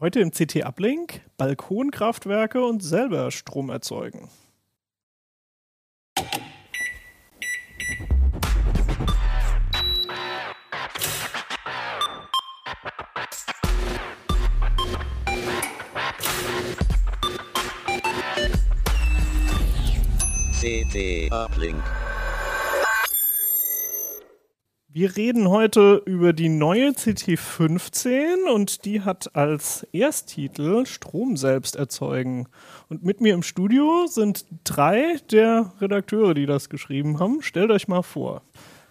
Heute im CT Uplink Balkonkraftwerke und selber Strom erzeugen. CT Uplink. Wir reden heute über die neue CT15 und die hat als Ersttitel Strom selbst erzeugen. Und mit mir im Studio sind drei der Redakteure, die das geschrieben haben. Stellt euch mal vor.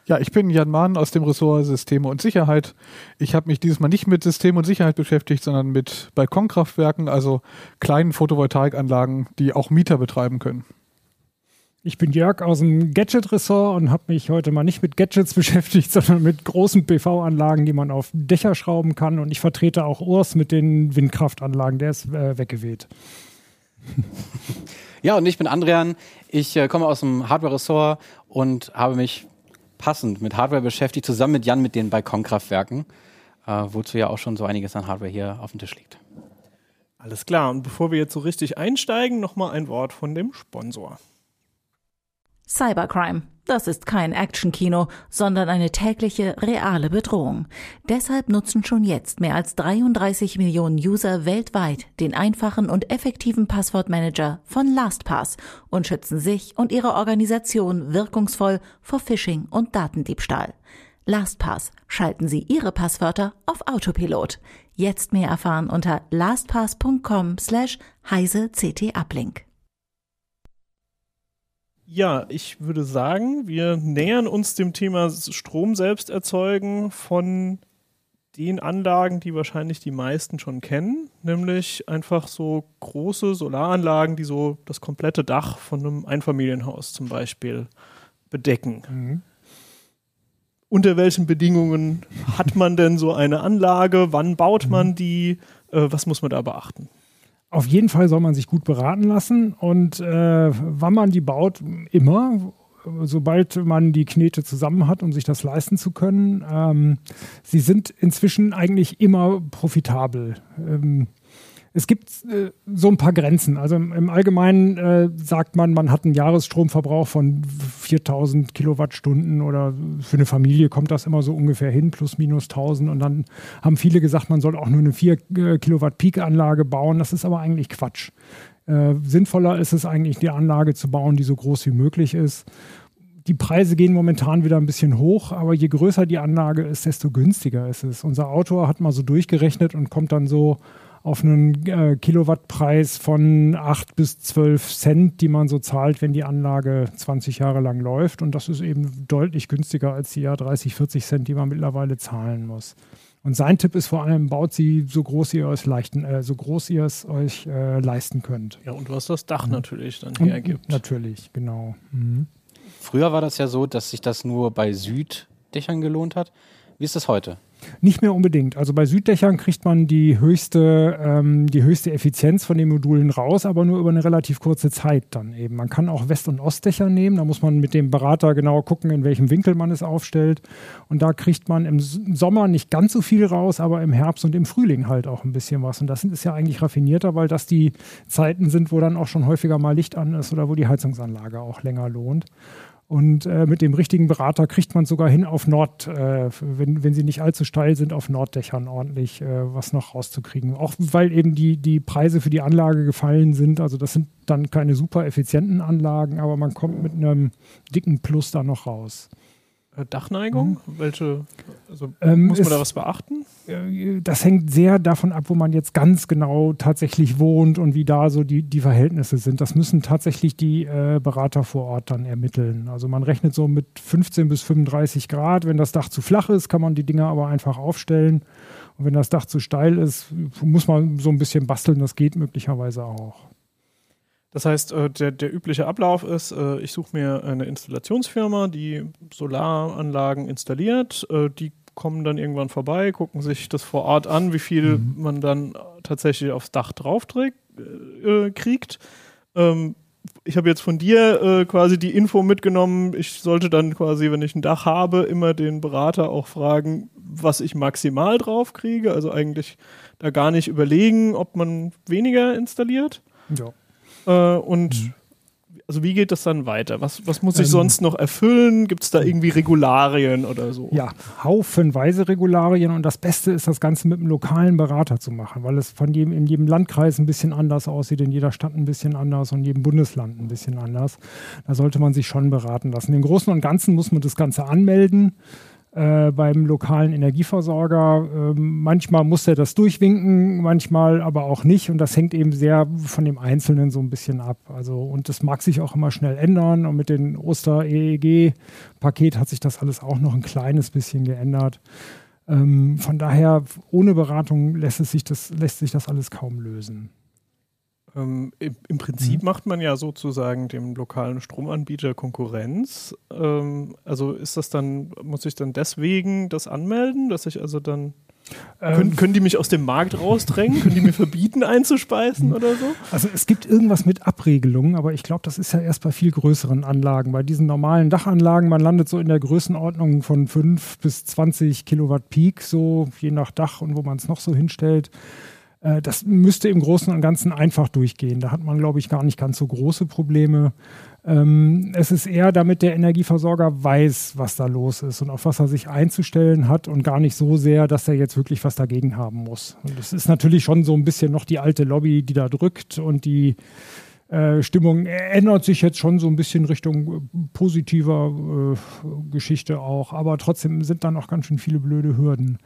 Ja, ich bin Jan Mahn aus dem Ressort Systeme und Sicherheit. Ich habe mich dieses Mal nicht mit System und Sicherheit beschäftigt, sondern mit Balkonkraftwerken, also kleinen Photovoltaikanlagen, die auch Mieter betreiben können. Ich bin Jörg aus dem Gadget-Ressort und habe mich heute mal nicht mit Gadgets beschäftigt, sondern mit großen PV-Anlagen, die man auf Dächer schrauben kann. Und ich vertrete auch Urs mit den Windkraftanlagen. Der ist äh, weggeweht. Ja, und ich bin Andrian. Ich äh, komme aus dem Hardware-Ressort und habe mich passend mit Hardware beschäftigt, zusammen mit Jan mit den Balkonkraftwerken, äh, wozu ja auch schon so einiges an Hardware hier auf dem Tisch liegt. Alles klar. Und bevor wir jetzt so richtig einsteigen, nochmal ein Wort von dem Sponsor. Cybercrime. Das ist kein Actionkino, sondern eine tägliche, reale Bedrohung. Deshalb nutzen schon jetzt mehr als 33 Millionen User weltweit den einfachen und effektiven Passwortmanager von LastPass und schützen sich und ihre Organisation wirkungsvoll vor Phishing und Datendiebstahl. LastPass. Schalten Sie Ihre Passwörter auf Autopilot. Jetzt mehr erfahren unter lastpass.com slash heise ct uplink. Ja, ich würde sagen, wir nähern uns dem Thema Strom selbst erzeugen von den Anlagen, die wahrscheinlich die meisten schon kennen, nämlich einfach so große Solaranlagen, die so das komplette Dach von einem Einfamilienhaus zum Beispiel bedecken. Mhm. Unter welchen Bedingungen hat man denn so eine Anlage? Wann baut man die? Äh, was muss man da beachten? Auf jeden Fall soll man sich gut beraten lassen und äh, wann man die baut, immer, sobald man die Knete zusammen hat, um sich das leisten zu können. Ähm, sie sind inzwischen eigentlich immer profitabel. Ähm, es gibt äh, so ein paar Grenzen. Also im, im Allgemeinen äh, sagt man, man hat einen Jahresstromverbrauch von 4000 Kilowattstunden oder für eine Familie kommt das immer so ungefähr hin, plus minus 1000. Und dann haben viele gesagt, man soll auch nur eine 4 äh, Kilowatt Peak-Anlage bauen. Das ist aber eigentlich Quatsch. Äh, sinnvoller ist es eigentlich, die Anlage zu bauen, die so groß wie möglich ist. Die Preise gehen momentan wieder ein bisschen hoch, aber je größer die Anlage ist, desto günstiger ist es. Unser Autor hat mal so durchgerechnet und kommt dann so auf einen äh, Kilowattpreis von 8 bis 12 Cent, die man so zahlt, wenn die Anlage 20 Jahre lang läuft. Und das ist eben deutlich günstiger als die ja 30, 40 Cent, die man mittlerweile zahlen muss. Und sein Tipp ist vor allem, baut sie so groß ihr es leichten, äh, so groß ihr es euch äh, leisten könnt. Ja, und was das Dach Mhm. natürlich dann Und- hergibt. Natürlich, genau. Mhm. Früher war das ja so, dass sich das nur bei Süddächern gelohnt hat. Wie ist das heute? Nicht mehr unbedingt. Also bei Süddächern kriegt man die höchste, ähm, die höchste Effizienz von den Modulen raus, aber nur über eine relativ kurze Zeit dann eben. Man kann auch West- und Ostdächer nehmen. Da muss man mit dem Berater genau gucken, in welchem Winkel man es aufstellt. Und da kriegt man im Sommer nicht ganz so viel raus, aber im Herbst und im Frühling halt auch ein bisschen was. Und das ist ja eigentlich raffinierter, weil das die Zeiten sind, wo dann auch schon häufiger mal Licht an ist oder wo die Heizungsanlage auch länger lohnt. Und äh, mit dem richtigen Berater kriegt man sogar hin auf Nord, äh, wenn, wenn sie nicht allzu steil sind, auf Norddächern ordentlich äh, was noch rauszukriegen. Auch weil eben die, die Preise für die Anlage gefallen sind. Also das sind dann keine super effizienten Anlagen, aber man kommt mit einem dicken Plus da noch raus. Äh, Dachneigung? Welche? Also Mhm. Ähm, muss man ist- da was beachten? Äh, Das hängt sehr davon ab, wo man jetzt ganz genau tatsächlich wohnt und wie da so die, die Verhältnisse sind. Das müssen tatsächlich die äh, Berater vor Ort dann ermitteln. Also man rechnet so mit 15 bis 35 Grad. Wenn das Dach zu flach ist, kann man die Dinger aber einfach aufstellen. Und wenn das Dach zu steil ist, muss man so ein bisschen basteln. Das geht möglicherweise auch. Das heißt, äh, der, der übliche Ablauf ist, äh, ich suche mir eine Installationsfirma, die Solaranlagen installiert. Äh, Die kommen dann irgendwann vorbei, gucken sich das vor Ort an, wie viel man dann tatsächlich aufs Dach drauf äh, kriegt. Ähm, ich habe jetzt von dir äh, quasi die Info mitgenommen. Ich sollte dann quasi, wenn ich ein Dach habe, immer den Berater auch fragen, was ich maximal drauf kriege. Also eigentlich da gar nicht überlegen, ob man weniger installiert. Ja. Äh, und also wie geht das dann weiter? Was, was muss ich Ähm. sonst noch erfüllen? Gibt es da irgendwie Regularien oder so? Ja, haufenweise Regularien und das Beste ist, das Ganze mit einem lokalen Berater zu machen, weil es von jedem, in jedem Landkreis ein bisschen anders aussieht, in jeder Stadt ein bisschen anders und in jedem Bundesland ein bisschen anders. Da sollte man sich schon beraten lassen. Im Großen und Ganzen muss man das Ganze anmelden äh, beim lokalen Energieversorger. Ähm, manchmal muss er das durchwinken, manchmal aber auch nicht. Und das hängt eben sehr von dem Einzelnen so ein bisschen ab. Also, und das mag sich auch immer schnell ändern. Und mit dem Oster-EEG-Paket hat sich das alles auch noch ein kleines bisschen geändert. Ähm, von daher, ohne Beratung lässt, es sich das, lässt sich das alles kaum lösen. Ähm, im, Prinzip Mhm. macht man ja sozusagen dem lokalen Stromanbieter Konkurrenz. Ähm, also ist das dann, muss ich dann deswegen das anmelden, dass ich also dann. können, Ähm, können die mich aus dem Markt rausdrängen? können die mir verbieten einzuspeisen oder so? Also es gibt irgendwas mit Abregelungen, aber ich glaube, das ist ja erst bei viel größeren Anlagen. Bei diesen normalen Dachanlagen, man landet so in der Größenordnung von 5 bis 20 Kilowatt Peak, so je nach Dach und wo man es noch so hinstellt. Äh, Das müsste im Großen und Ganzen einfach durchgehen. Da hat man, glaube ich, gar nicht ganz so große Probleme. Ähm, es ist eher, damit der Energieversorger weiß, was da los ist und auf was er sich einzustellen hat und gar nicht so sehr, dass er jetzt wirklich was dagegen haben muss. Und es ist natürlich schon so ein bisschen noch die alte Lobby, die da drückt und die äh, Stimmung ändert sich jetzt schon so ein bisschen Richtung äh, positiver äh, Geschichte auch, aber trotzdem sind da noch ganz schön viele blöde Hürden.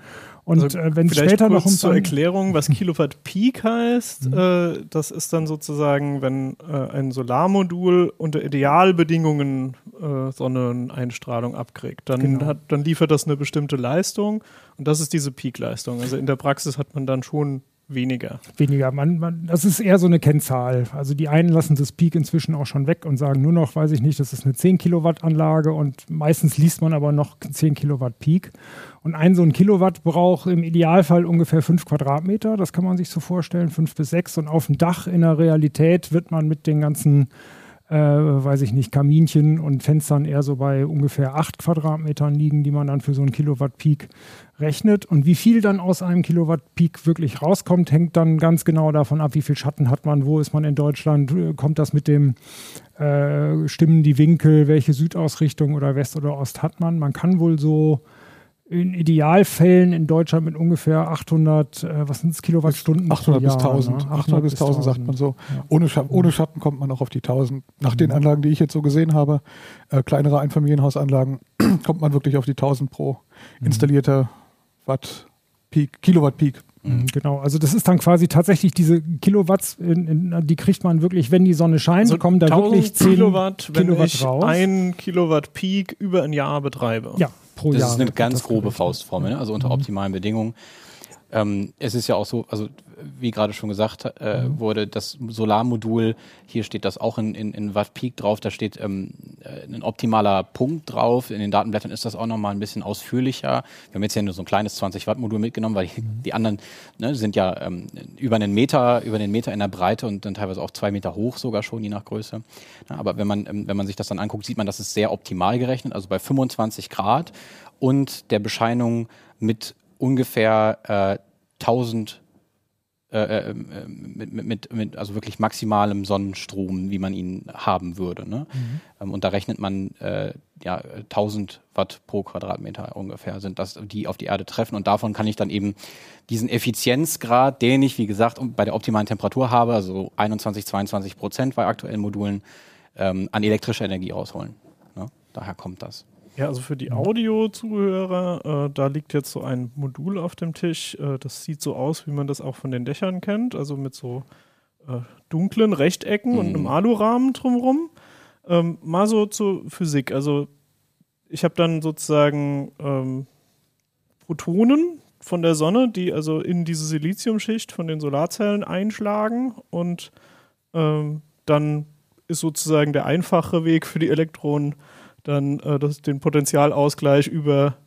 Und Also äh, wenn später noch um zur Erklärung, was Kilowatt Peak heißt. Mhm. Äh, das ist dann sozusagen, wenn äh, ein Solarmodul unter Idealbedingungen Sonneneinstrahlung abkriegt. Dann, Genau. hat, dann liefert das eine bestimmte Leistung und das ist diese Peak-Leistung. Also in der Praxis hat man dann schon weniger. Weniger. Man, man, das ist eher so eine Kennzahl. Also die einen lassen das Peak inzwischen auch schon weg und sagen nur noch, weiß ich nicht, das ist eine 10 Kilowatt Anlage und meistens liest man aber noch 10 Kilowatt Peak. Und ein so ein Kilowatt braucht im Idealfall ungefähr 5 Quadratmeter. Das kann man sich so vorstellen, 5 bis 6. Und auf dem Dach in der Realität wird man mit den ganzen äh, weiß ich nicht, Kaminchen und Fenstern eher so bei ungefähr 8 Quadratmetern liegen, die man dann für so einen Kilowatt Peak rechnet. Und wie viel dann aus einem Kilowatt Peak wirklich rauskommt, hängt dann ganz genau davon ab, wie viel Schatten hat man, wo ist man in Deutschland, äh, kommt das mit dem, äh, stimmen die Winkel, welche Südausrichtung oder West oder Ost hat man. Man kann wohl so in Idealfällen in Deutschland mit ungefähr 800, äh, was sind es, Kilowattstunden 800 pro bis Jahr, 1000. ne? 800 bis 1000 sagt man so. Ja. Ohne, Scha ohne Schatten kommt man auch auf die 1000. Nach den Anlagen, die ich jetzt so gesehen habe, äh, kleinere Einfamilienhausanlagen, kommt man wirklich auf die 1000 pro installierter Watt Peak, Kilowatt Peak. Mhm, Genau, also das ist dann quasi tatsächlich diese Kilowatts, in, in, die kriegt man wirklich, wenn die Sonne scheint, Also kommen da 1000 wirklich 10 Kilowatt, wenn Kilowatt ich raus. ein Kilowatt Peak über ein Jahr betreibe. ja, pro Das Jahr. ist eine ganz das grobe. Faustformel, ne? also unter optimalen Bedingungen. Ähm, es ist ja auch so, also wie gerade schon gesagt äh, wurde, das Solarmodul, hier steht das auch in, in, in Watt Peak drauf, da steht ähm, äh, ein optimaler Punkt drauf. In den Datenblättern ist das auch nochmal ein bisschen ausführlicher. Wir haben jetzt hier nur so ein kleines 20 Watt Modul mitgenommen, weil die, die anderen ne, sind ja ähm, über einen Meter, über den Meter in der Breite und dann teilweise auch zwei Meter hoch sogar schon, je nach Größe. Ja, aber wenn man, ähm, wenn man sich das dann anguckt, sieht man, das ist sehr optimal gerechnet, also bei 25 Grad und der Bescheinung mit ungefähr äh, 1000 äh, äh, mit, mit, mit, mit, also wirklich maximalem Sonnenstrom, wie man ihn haben würde. Ne? Ähm, und da rechnet man äh, ja 1000 Watt pro Quadratmeter ungefähr sind das, die auf die Erde treffen. Und davon kann ich dann eben diesen Effizienzgrad, den ich, wie gesagt, bei der optimalen Temperatur habe, also 21, 22 Prozent bei aktuellen Modulen, ähm, an elektrischer Energie rausholen. Ne? Daher kommt das. Ja, also für die Audio-Zuhörer, äh, da liegt jetzt so ein Modul auf dem Tisch. Äh, das sieht so aus, wie man das auch von den Dächern kennt, also mit so äh, dunklen Rechtecken und Mhm. einem Alurahmen drumherum. Ähm, mal so zur Physik. Also ich habe dann sozusagen ähm, Protonen von der Sonne, die also in diese Siliziumschicht von den Solarzellen einschlagen und ähm, dann ist sozusagen der einfache Weg für die Elektronen dann äh, das, den Potentialausgleich über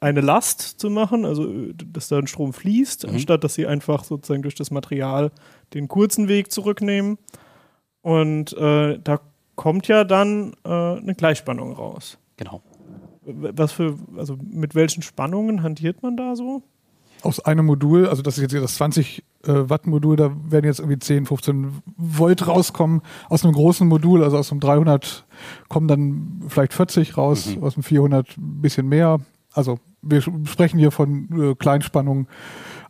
eine Last zu machen, also äh, dass da ein Strom fließt, Mhm. anstatt dass sie einfach sozusagen durch das Material den kurzen Weg zurücknehmen. Und äh, da kommt ja dann äh, eine Gleichspannung raus. Genau. Was für, also mit welchen Spannungen hantiert man da so? Aus einem Modul, also das ist jetzt hier das 20 äh, Watt Modul, da werden jetzt irgendwie 10, 15 Volt rauskommen. Aus einem großen Modul, also aus einem 300 kommen dann vielleicht 40 raus, aus dem 400 ein bisschen mehr. Also wir sprechen hier von äh, Kleinspannungen.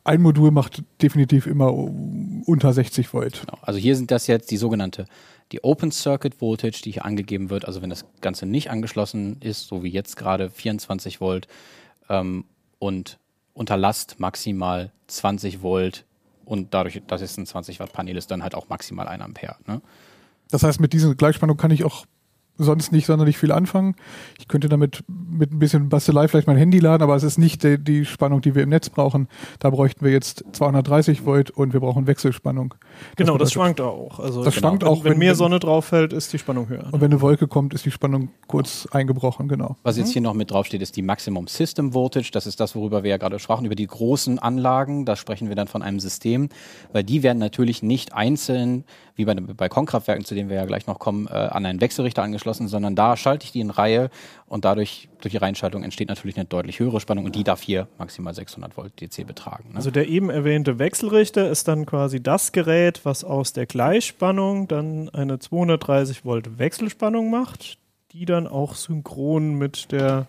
Ein Modul macht definitiv immer unter 60 Volt. Genau. Also hier sind das jetzt die sogenannte die Open Circuit Voltage, die hier angegeben wird. Also wenn das Ganze nicht angeschlossen ist, so wie jetzt gerade 24 Volt ähm, und unter Last maximal 20 Volt und dadurch, dass es ein 20 Watt Panel ist, dann halt auch maximal 1 Ampere. Ne? Das heißt, mit dieser Gleichspannung kann ich auch sonst nicht sonderlich viel anfangen. Ich könnte damit mit ein bisschen Bastelei vielleicht mein Handy laden, aber es ist nicht die, die Spannung, die wir im Netz brauchen. Da bräuchten wir jetzt 230 Volt und wir brauchen Wechselspannung. Genau, das, schwankt auch. Also Das genau, schwankt wenn, auch, wenn wenn- mehr Sonne drauf fällt, ist die Spannung höher. Und wenn eine Wolke kommt, ist die Spannung kurz eingebrochen, genau. Was jetzt hier noch mit draufsteht, ist die Maximum System Voltage. Das ist das, worüber wir ja gerade sprachen, über die großen Anlagen. Da sprechen wir dann von einem System, weil die werden natürlich nicht einzeln, wie bei, bei Balkonkraftwerken, zu denen wir ja gleich noch kommen, äh, an einen Wechselrichter angeschlossen, sondern da schalte ich die in Reihe und dadurch, durch die Reihenschaltung entsteht natürlich eine deutlich höhere Spannung und die darf hier maximal 600 Volt DC betragen. Ne? Also der eben erwähnte Wechselrichter ist dann quasi das Gerät, was aus der Gleichspannung dann eine 230 Volt Wechselspannung macht, die dann auch synchron mit der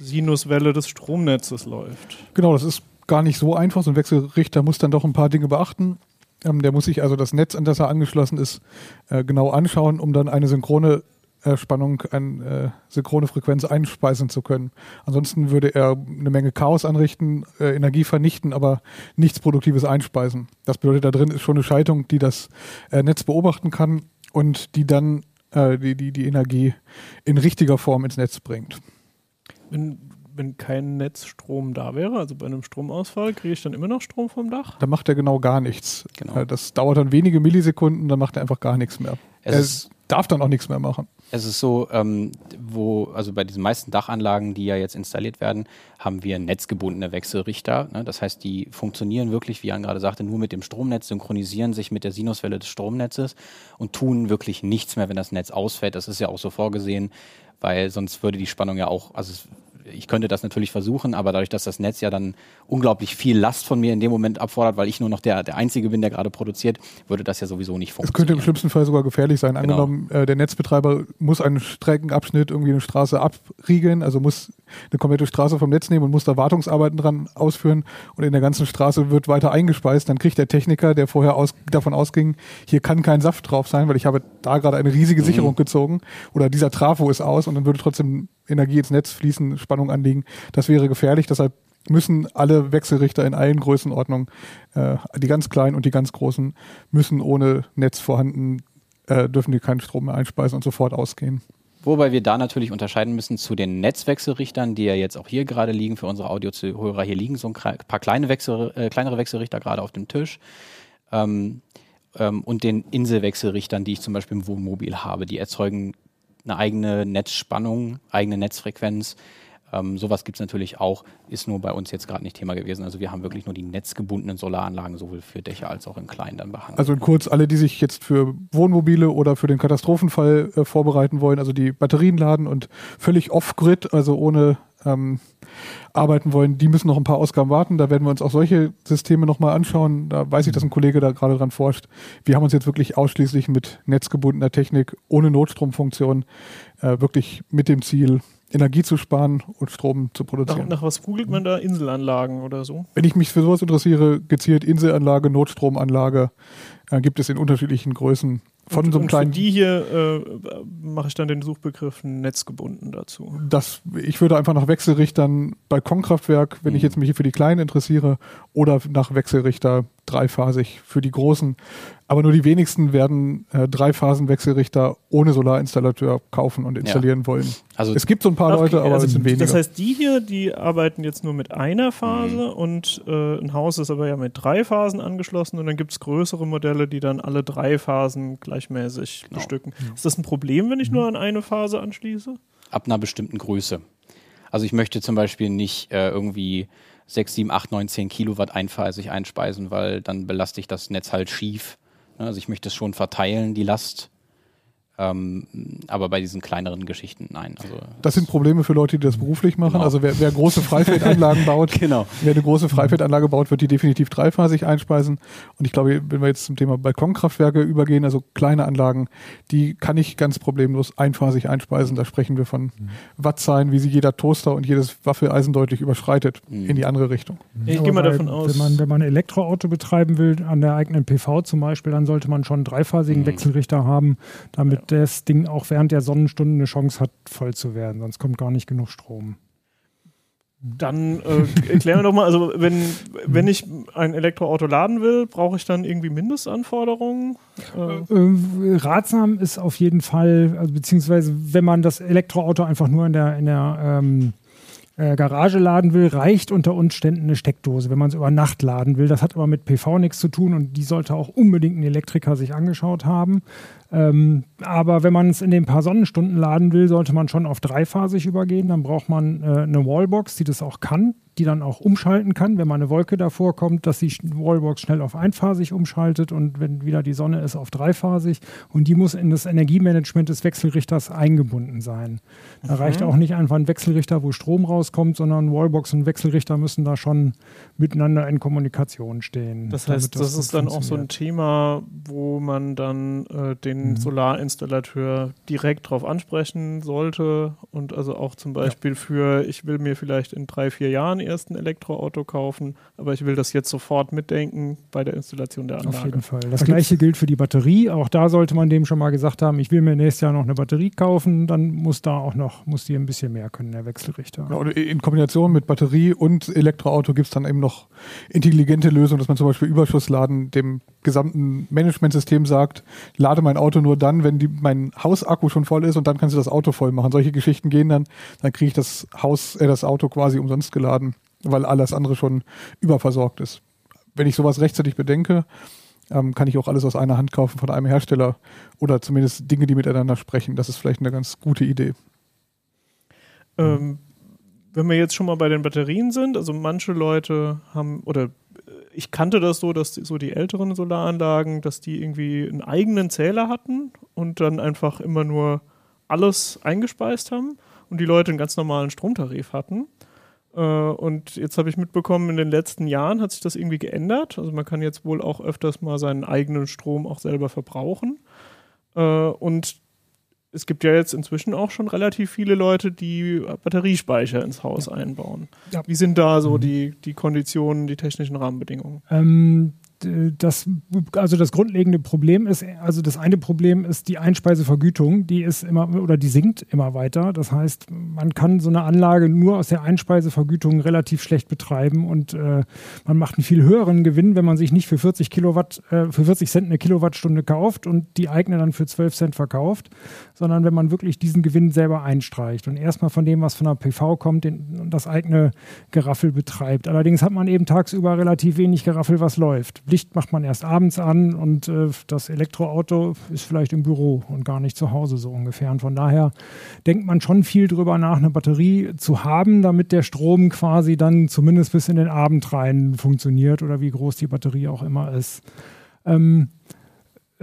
Sinuswelle des Stromnetzes läuft. Genau, das ist gar nicht so einfach. So ein Wechselrichter muss dann doch ein paar Dinge beachten. Ähm, der muss sich also das Netz, an das er angeschlossen ist, äh, genau anschauen, um dann eine synchrone äh, Spannung, eine äh, synchrone Frequenz einspeisen zu können. Ansonsten würde er eine Menge Chaos anrichten, äh, Energie vernichten, aber nichts Produktives einspeisen. Das bedeutet, da drin ist schon eine Schaltung, die das äh, Netz beobachten kann und die dann äh, die, die, die Energie in richtiger Form ins Netz bringt. Wenn, wenn kein Netzstrom da wäre, also bei einem Stromausfall, kriege ich dann immer noch Strom vom Dach? Da macht er genau gar nichts. Genau. Äh, Das dauert dann wenige Millisekunden, dann macht er einfach gar nichts mehr. Es er ist- darf dann auch nichts mehr machen. Es ist so, ähm, wo, also bei diesen meisten Dachanlagen, die ja jetzt installiert werden, haben wir netzgebundene Wechselrichter. Ne? Das heißt, die funktionieren wirklich, wie Jan gerade sagte, nur mit dem Stromnetz, synchronisieren sich mit der Sinuswelle des Stromnetzes und tun wirklich nichts mehr, wenn das Netz ausfällt. Das ist ja auch so vorgesehen, weil sonst würde die Spannung ja auch, also es, ich könnte das natürlich versuchen, aber dadurch, dass das Netz ja dann unglaublich viel Last von mir in dem Moment abfordert, weil ich nur noch der, der Einzige bin, der gerade produziert, würde das ja sowieso nicht Es funktionieren. könnte im schlimmsten Fall sogar gefährlich sein. Genau. Angenommen, äh, der Netzbetreiber muss einen Streckenabschnitt, irgendwie eine Straße abriegeln, also muss eine komplette Straße vom Netz nehmen und muss da Wartungsarbeiten dran ausführen und in der ganzen Straße wird weiter eingespeist. Dann kriegt der Techniker, der vorher aus, davon ausging, hier kann kein Saft drauf sein, weil ich habe da gerade eine riesige Sicherung gezogen oder dieser Trafo ist aus und dann würde trotzdem Energie ins Netz fließen, Spannung anliegen. Das wäre gefährlich. Deshalb müssen alle Wechselrichter in allen Größenordnungen, äh, die ganz kleinen und die ganz großen, müssen ohne Netz vorhanden, äh, dürfen die keinen Strom mehr einspeisen und sofort ausgehen. Wobei wir da natürlich unterscheiden müssen zu den Netzwechselrichtern, die ja jetzt auch hier gerade liegen, für unsere Audiozuhörer. Hier liegen so ein paar kleine Wechsel, äh, kleinere Wechselrichter gerade auf dem Tisch. Ähm, ähm, und den Inselwechselrichtern, die ich zum Beispiel im Wohnmobil habe. Die erzeugen eine eigene Netzspannung, eigene Netzfrequenz. Ähm, sowas gibt es natürlich auch, ist nur bei uns jetzt gerade nicht Thema gewesen. Also wir haben wirklich nur die netzgebundenen Solaranlagen, sowohl für Dächer als auch im Kleinen dann behangen. Also in kurz, alle, die sich jetzt für Wohnmobile oder für den Katastrophenfall äh, vorbereiten wollen, also die Batterien laden und völlig off-grid, also ohne ähm, arbeiten wollen, die müssen noch ein paar Ausgaben warten. Da werden wir uns auch solche Systeme nochmal anschauen. Da weiß ich, dass ein Kollege da gerade dran forscht. Wir haben uns jetzt wirklich ausschließlich mit netzgebundener Technik ohne Notstromfunktion äh, wirklich mit dem Ziel, Energie zu sparen und Strom zu Nach, produzieren. nach was googelt man da? Inselanlagen oder so? Wenn ich mich für sowas interessiere, gezielt Inselanlage, Notstromanlage, äh, gibt es in unterschiedlichen Größen. Von und, so einem kleinen, für die hier äh, mache ich dann den Suchbegriff netzgebunden dazu. das, ich würde einfach nach Wechselrichtern Balkonkraftwerk, wenn ich jetzt mich hier für die kleinen interessiere, oder nach Wechselrichter dreiphasig für die großen. Aber nur die wenigsten werden äh, Dreiphasen-Wechselrichter ohne Solarinstallateur kaufen und installieren wollen. also Es gibt so ein paar Okay, Leute, aber also es sind weniger. Das heißt, die hier, die arbeiten jetzt nur mit einer Phase und äh, ein Haus ist aber ja mit drei Phasen angeschlossen und dann gibt es größere Modelle, die dann alle drei Phasen gleichmäßig Genau. bestücken. Ist das ein Problem, wenn ich nur an eine Phase anschließe? ab einer bestimmten Größe. Also ich möchte zum Beispiel nicht äh, irgendwie 6, 7, 8, 9, 10 Kilowatt einphasig einspeisen, weil dann belaste ich das Netz halt schief. Ne, Also ich möchte es schon verteilen, die Last Ähm, aber bei diesen kleineren Geschichten, nein. Also Das sind Probleme für Leute, die das beruflich machen. Genau. Also wer, wer große Freifeldanlagen baut, Genau. wer eine große Freifeldanlage baut, wird die definitiv dreiphasig einspeisen. Und ich glaube, wenn wir jetzt zum Thema Balkonkraftwerke übergehen, also kleine Anlagen, die kann ich ganz problemlos einphasig einspeisen. Da sprechen wir von Wattzahlen, wie sie jeder Toaster und jedes Waffeleisen deutlich überschreitet Mhm. in die andere Richtung. Ich Aber gehe mal davon aus. Wenn man, wenn man ein Elektroauto betreiben will, an der eigenen PV zum Beispiel, dann sollte man schon einen dreiphasigen Mhm. Wechselrichter haben, damit das Ding auch während der Sonnenstunden eine Chance hat, voll zu werden. Sonst kommt gar nicht genug Strom. Dann äh, erklären wir doch mal, also wenn, wenn ich ein Elektroauto laden will, brauche ich dann irgendwie Mindestanforderungen? Äh, Äh, ratsam ist auf jeden Fall, also beziehungsweise wenn man das Elektroauto einfach nur in der, in der ähm, äh, Garage laden will, reicht unter Umständen eine Steckdose, wenn man es über Nacht laden will. Das hat aber mit PV nichts zu tun und die sollte auch unbedingt ein Elektriker sich angeschaut haben. Ähm, aber wenn man es in den paar Sonnenstunden laden will, sollte man schon auf dreiphasig übergehen. Dann braucht man äh, eine Wallbox, die das auch kann, die dann auch umschalten kann, wenn mal eine Wolke davor kommt, dass die Wallbox schnell auf einphasig umschaltet und wenn wieder die Sonne ist, auf dreiphasig. Und die muss in das Energiemanagement des Wechselrichters eingebunden sein. Da reicht auch nicht einfach ein Wechselrichter, wo Strom rauskommt, sondern Wallbox und Wechselrichter müssen da schon miteinander in Kommunikation stehen. das heißt, das, gut ist dann auch so ein. Thema, wo man dann äh, den Mhm. Solarinstallateur direkt drauf ansprechen sollte und also auch zum Beispiel für, ich will mir vielleicht in drei, vier Jahren erst ein Elektroauto kaufen, aber ich will das jetzt sofort mitdenken bei der Installation der Anlage. Auf jeden Fall. Das gleiche gilt für die Batterie. Auch da sollte man dem schon mal gesagt haben, ich will mir nächstes Jahr noch eine Batterie kaufen, dann muss da auch noch, muss die ein bisschen mehr können, der Wechselrichter. Ja, oder in Kombination mit Batterie und Elektroauto gibt es dann eben noch intelligente Lösungen, dass man zum Beispiel Überschussladen dem gesamten Managementsystem sagt, lade mein Auto nur dann, wenn die, mein Hausakku schon voll ist und dann kannst du das Auto voll machen. Solche Geschichten gehen dann, dann kriege ich das Haus, äh, das Auto quasi umsonst geladen, weil alles andere schon überversorgt ist. Wenn ich sowas rechtzeitig bedenke, ähm, kann ich auch alles aus einer Hand kaufen von einem Hersteller oder zumindest Dinge, die miteinander sprechen. Das ist vielleicht eine ganz gute Idee. Ähm, wenn wir jetzt schon mal bei den Batterien sind, also manche Leute haben, oder ich kannte das so, dass so die älteren Solaranlagen, dass die irgendwie einen eigenen Zähler hatten und dann einfach immer nur alles eingespeist haben und die Leute einen ganz normalen Stromtarif hatten. Äh, und jetzt habe ich mitbekommen, in den letzten Jahren hat sich das irgendwie geändert. Also man kann jetzt wohl auch öfters mal seinen eigenen Strom auch selber verbrauchen. Äh, und es gibt ja jetzt inzwischen auch schon relativ viele Leute, die Batteriespeicher ins Haus einbauen. Ja. Wie sind da so die, die Konditionen, die technischen Rahmenbedingungen? Ähm, das, also das grundlegende Problem ist, also das eine Problem ist die Einspeisevergütung, die ist immer oder die sinkt immer weiter. Das heißt, man kann so eine Anlage nur aus der Einspeisevergütung relativ schlecht betreiben und äh, man macht einen viel höheren Gewinn, wenn man sich nicht für 40 Kilowatt, äh, für 40 Cent eine Kilowattstunde kauft und die eigene dann für 12 Cent verkauft, sondern wenn man wirklich diesen Gewinn selber einstreicht und erstmal von dem, was von der PV kommt, den, das eigene Geraffel betreibt. Allerdings hat man eben tagsüber relativ wenig Geraffel, was läuft. Licht macht man erst abends an und äh, das Elektroauto ist vielleicht im Büro und gar nicht zu Hause so ungefähr. Und von daher denkt man schon viel drüber nach, eine Batterie zu haben, damit der Strom quasi dann zumindest bis in den Abend rein funktioniert oder wie groß die Batterie auch immer ist. Ähm,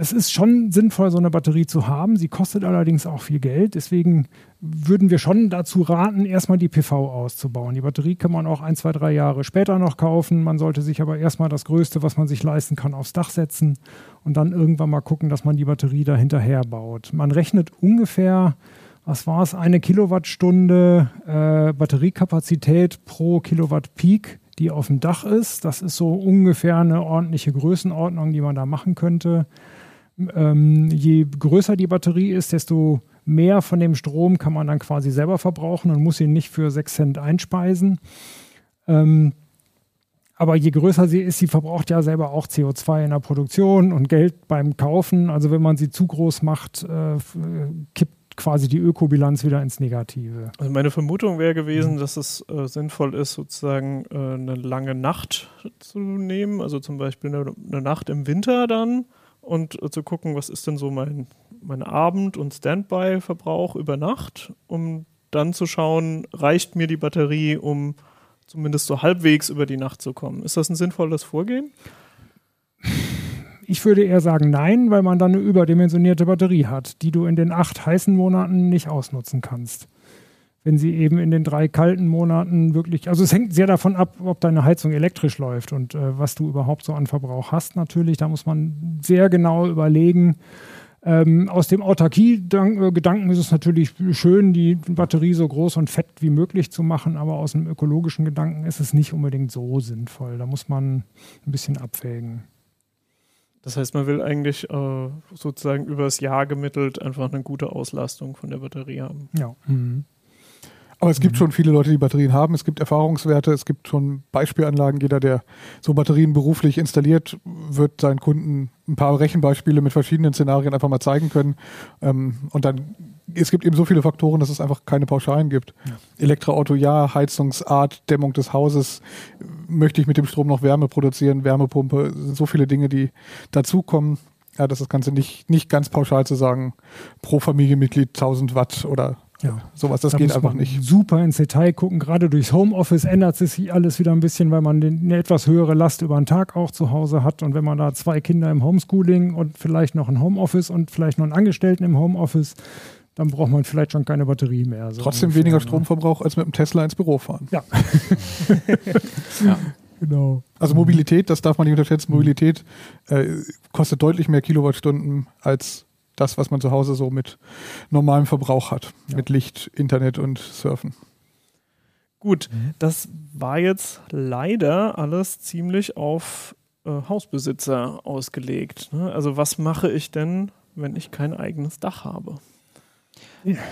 es ist schon sinnvoll, so eine Batterie zu haben. Sie kostet allerdings auch viel Geld. Deswegen würden wir schon dazu raten, erstmal die PV auszubauen. Die Batterie kann man auch ein, zwei, drei Jahre später noch kaufen. Man sollte sich aber erstmal das Größte, was man sich leisten kann, aufs Dach setzen und dann irgendwann mal gucken, dass man die Batterie da hinterher baut. Man rechnet ungefähr, was war es, eine Kilowattstunde äh, Batteriekapazität pro Kilowatt Peak die auf dem Dach ist. Das ist so ungefähr eine ordentliche Größenordnung, die man da machen könnte. Ähm, je größer die Batterie ist, desto mehr von dem Strom kann man dann quasi selber verbrauchen und muss ihn nicht für 6 Cent einspeisen. Ähm, aber je größer sie ist, sie verbraucht ja selber auch CO2 in der Produktion und Geld beim Kaufen. Also wenn man sie zu groß macht, äh, kippt quasi die Ökobilanz wieder ins Negative. Also meine Vermutung wäre gewesen, dass es äh, sinnvoll ist, sozusagen äh, eine lange Nacht zu nehmen, also zum Beispiel eine, eine Nacht im Winter dann und äh, zu gucken, was ist denn so mein, mein Abend- und Standby-Verbrauch über Nacht, um dann zu schauen, reicht mir die Batterie, um zumindest so halbwegs über die Nacht zu kommen. Ist das ein sinnvolles Vorgehen? ich würde eher sagen nein, weil man dann eine überdimensionierte Batterie hat, die du in den acht heißen Monaten nicht ausnutzen kannst. Wenn sie eben in den drei kalten Monaten wirklich, also es hängt sehr davon ab, ob deine Heizung elektrisch läuft und äh, was du überhaupt so an Verbrauch hast natürlich. Da muss man sehr genau überlegen. Ähm, aus dem Autarkie-Gedanken ist es natürlich schön, die Batterie so groß und fett wie möglich zu machen, aber aus dem ökologischen Gedanken ist es nicht unbedingt so sinnvoll. Da muss man ein bisschen abwägen. Das heißt, man will eigentlich äh, sozusagen übers Jahr gemittelt einfach eine gute Auslastung von der Batterie haben. Ja. Mhm. Aber es gibt schon viele Leute, die Batterien haben. Es gibt Erfahrungswerte, es gibt schon Beispielanlagen. Jeder, der so Batterien beruflich installiert, wird seinen Kunden ein paar Rechenbeispiele mit verschiedenen Szenarien einfach mal zeigen können. Ähm, und dann, es gibt eben so viele Faktoren, dass es einfach keine Pauschalen gibt. Ja. Elektroauto ja, Heizungsart, Dämmung des Hauses. Möchte ich mit dem Strom noch Wärme produzieren, Wärmepumpe, so viele Dinge, die dazukommen. Ja, das ist das Ganze nicht, nicht ganz pauschal zu sagen, pro Familienmitglied 1000 Watt oder ja, sowas, das da geht einfach nicht. Super ins Detail gucken. Gerade durchs Homeoffice ändert sich alles wieder ein bisschen, weil man eine etwas höhere Last über den Tag auch zu Hause hat. Und wenn man da zwei Kinder im Homeschooling und vielleicht noch ein Homeoffice und vielleicht noch einen Angestellten im Homeoffice, dann braucht man vielleicht schon keine Batterie mehr. So Trotzdem ungefähr, weniger? Stromverbrauch als mit dem Tesla ins Büro fahren. Ja. ja. Genau. Also Mobilität, das darf man nicht unterschätzen. Mobilität äh, kostet deutlich mehr Kilowattstunden als das, was man zu Hause so mit normalem Verbrauch hat, ja. mit Licht, Internet und Surfen. Gut, mhm. das war jetzt leider alles ziemlich auf äh, Hausbesitzer ausgelegt. Ne? Also was mache ich denn, wenn ich kein eigenes Dach habe?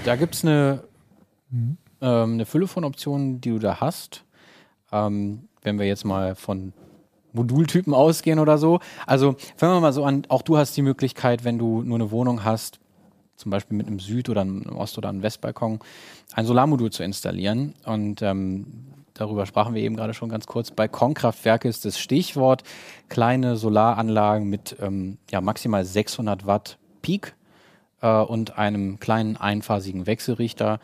Da gibt es eine, mhm. ähm, eine Fülle von Optionen, die du da hast. Ähm, wenn wir jetzt mal von Modultypen ausgehen oder so. Also fangen wir mal so an, auch du hast die Möglichkeit, wenn du nur eine Wohnung hast, zum Beispiel mit einem Süd- oder einem Ost- oder einem Westbalkon, ein Solarmodul zu installieren. Und ähm, darüber sprachen wir eben gerade schon ganz kurz. Balkonkraftwerke ist das Stichwort. Kleine Solaranlagen mit ähm, ja, maximal 600 Watt Peak äh, und einem kleinen einphasigen Wechselrichter.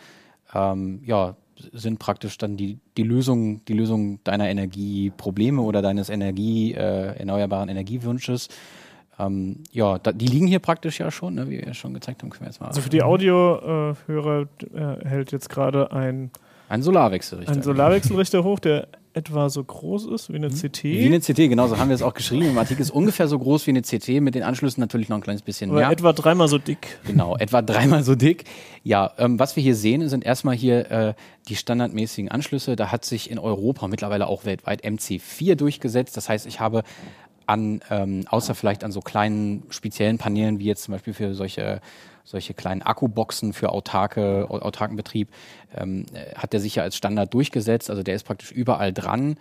Ähm, ja, sind praktisch dann die, die Lösung, die Lösung deiner Energieprobleme oder deines Energie, äh, erneuerbaren Energiewunsches. Ähm, ja, da, die liegen hier praktisch ja schon, ne, wie wir ja schon gezeigt haben. Können wir jetzt mal also für die Audiohörer äh, hält jetzt gerade ein ein Solarwechselrichter. Ein Solarwechselrichter hoch, der etwa so groß ist wie eine mhm. CT. Wie eine CT, genau, so haben wir es auch geschrieben im Artikel. Ist ungefähr so groß wie eine CT, mit den Anschlüssen natürlich noch ein kleines bisschen Oder mehr. etwa dreimal so dick. Genau, etwa dreimal so dick. Ja, ähm, was wir hier sehen, sind erstmal hier äh, die standardmäßigen Anschlüsse. Da hat sich in Europa mittlerweile auch weltweit MC4 durchgesetzt. Das heißt, ich habe an, ähm, außer vielleicht an so kleinen speziellen Paneelen, wie jetzt zum Beispiel für solche solche kleinen Akkuboxen für autarke, autarken Betrieb, ähm, hat der sich ja als Standard durchgesetzt. Also der ist praktisch überall dran.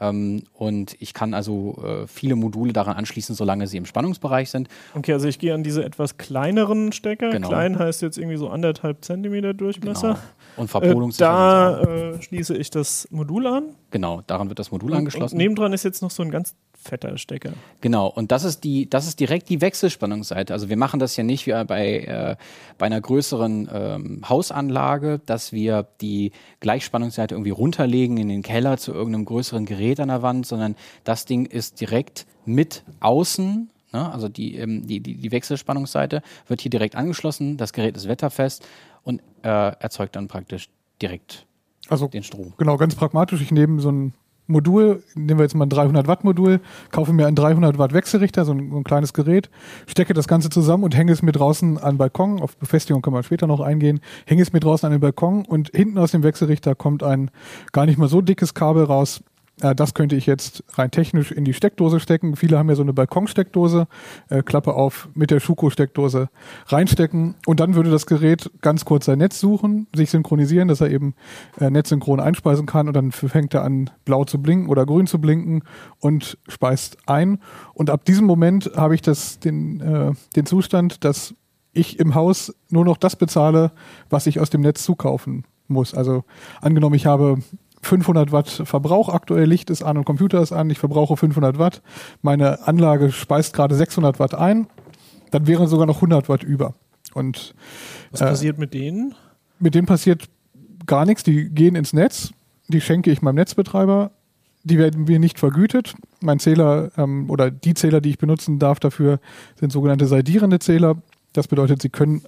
Ähm, und ich kann also äh, viele Module daran anschließen, solange sie im Spannungsbereich sind. Okay, also ich gehe an diese etwas kleineren Stecker. Genau. Klein heißt jetzt irgendwie so anderthalb Zentimeter Durchmesser. Genau. Und Verpolungs äh, Da äh, schließe ich das Modul an. Genau, daran wird das Modul und, angeschlossen. Und nebendran ist jetzt noch so ein ganz fetter Stecker. Genau, und das ist die, das ist direkt die Wechselspannungsseite. Also wir machen das ja nicht wie bei, äh, bei einer größeren ähm, Hausanlage, dass wir die Gleichspannungsseite irgendwie runterlegen in den Keller zu irgendeinem größeren Gerät an der Wand, sondern das Ding ist direkt mit außen. Ne? Also die, ähm, die, die, die Wechselspannungsseite wird hier direkt angeschlossen, das Gerät ist wetterfest und äh, erzeugt dann praktisch direkt also, den Strom. Genau, ganz pragmatisch. Ich nehme so ein Modul, nehmen wir jetzt mal ein 300 Watt Modul, kaufe mir einen 300 Watt Wechselrichter, so ein, so ein, kleines Gerät, stecke das Ganze zusammen und hänge es mir draußen an den Balkon, auf Befestigung können wir später noch eingehen, hänge es mir draußen an den Balkon und hinten aus dem Wechselrichter kommt ein gar nicht mal so dickes Kabel raus, äh, das könnte ich jetzt rein technisch in die Steckdose stecken. Viele haben ja so eine Balkonsteckdose, äh, Klappe auf, mit der Schuko-Steckdose reinstecken und dann würde das Gerät ganz kurz sein Netz suchen, sich synchronisieren, dass er eben äh, netzsynchron einspeisen kann und dann fängt er an blau zu blinken oder grün zu blinken und speist ein. Und ab diesem Moment habe ich das, den, äh, den Zustand, dass ich im Haus nur noch das bezahle, was ich aus dem Netz zukaufen muss. Also angenommen, ich habe 500 Watt Verbrauch. Aktuell, Licht ist an und Computer ist an, ich verbrauche 500 Watt, meine Anlage speist gerade 600 Watt ein, dann wären sogar noch 100 Watt über. Und was äh, passiert mit denen? Mit denen passiert gar nichts, die gehen ins Netz, die schenke ich meinem Netzbetreiber, die werden mir nicht vergütet, Mein Zähler ähm, oder die Zähler, die ich benutzen darf dafür, sind sogenannte seidierende Zähler. Das bedeutet, sie können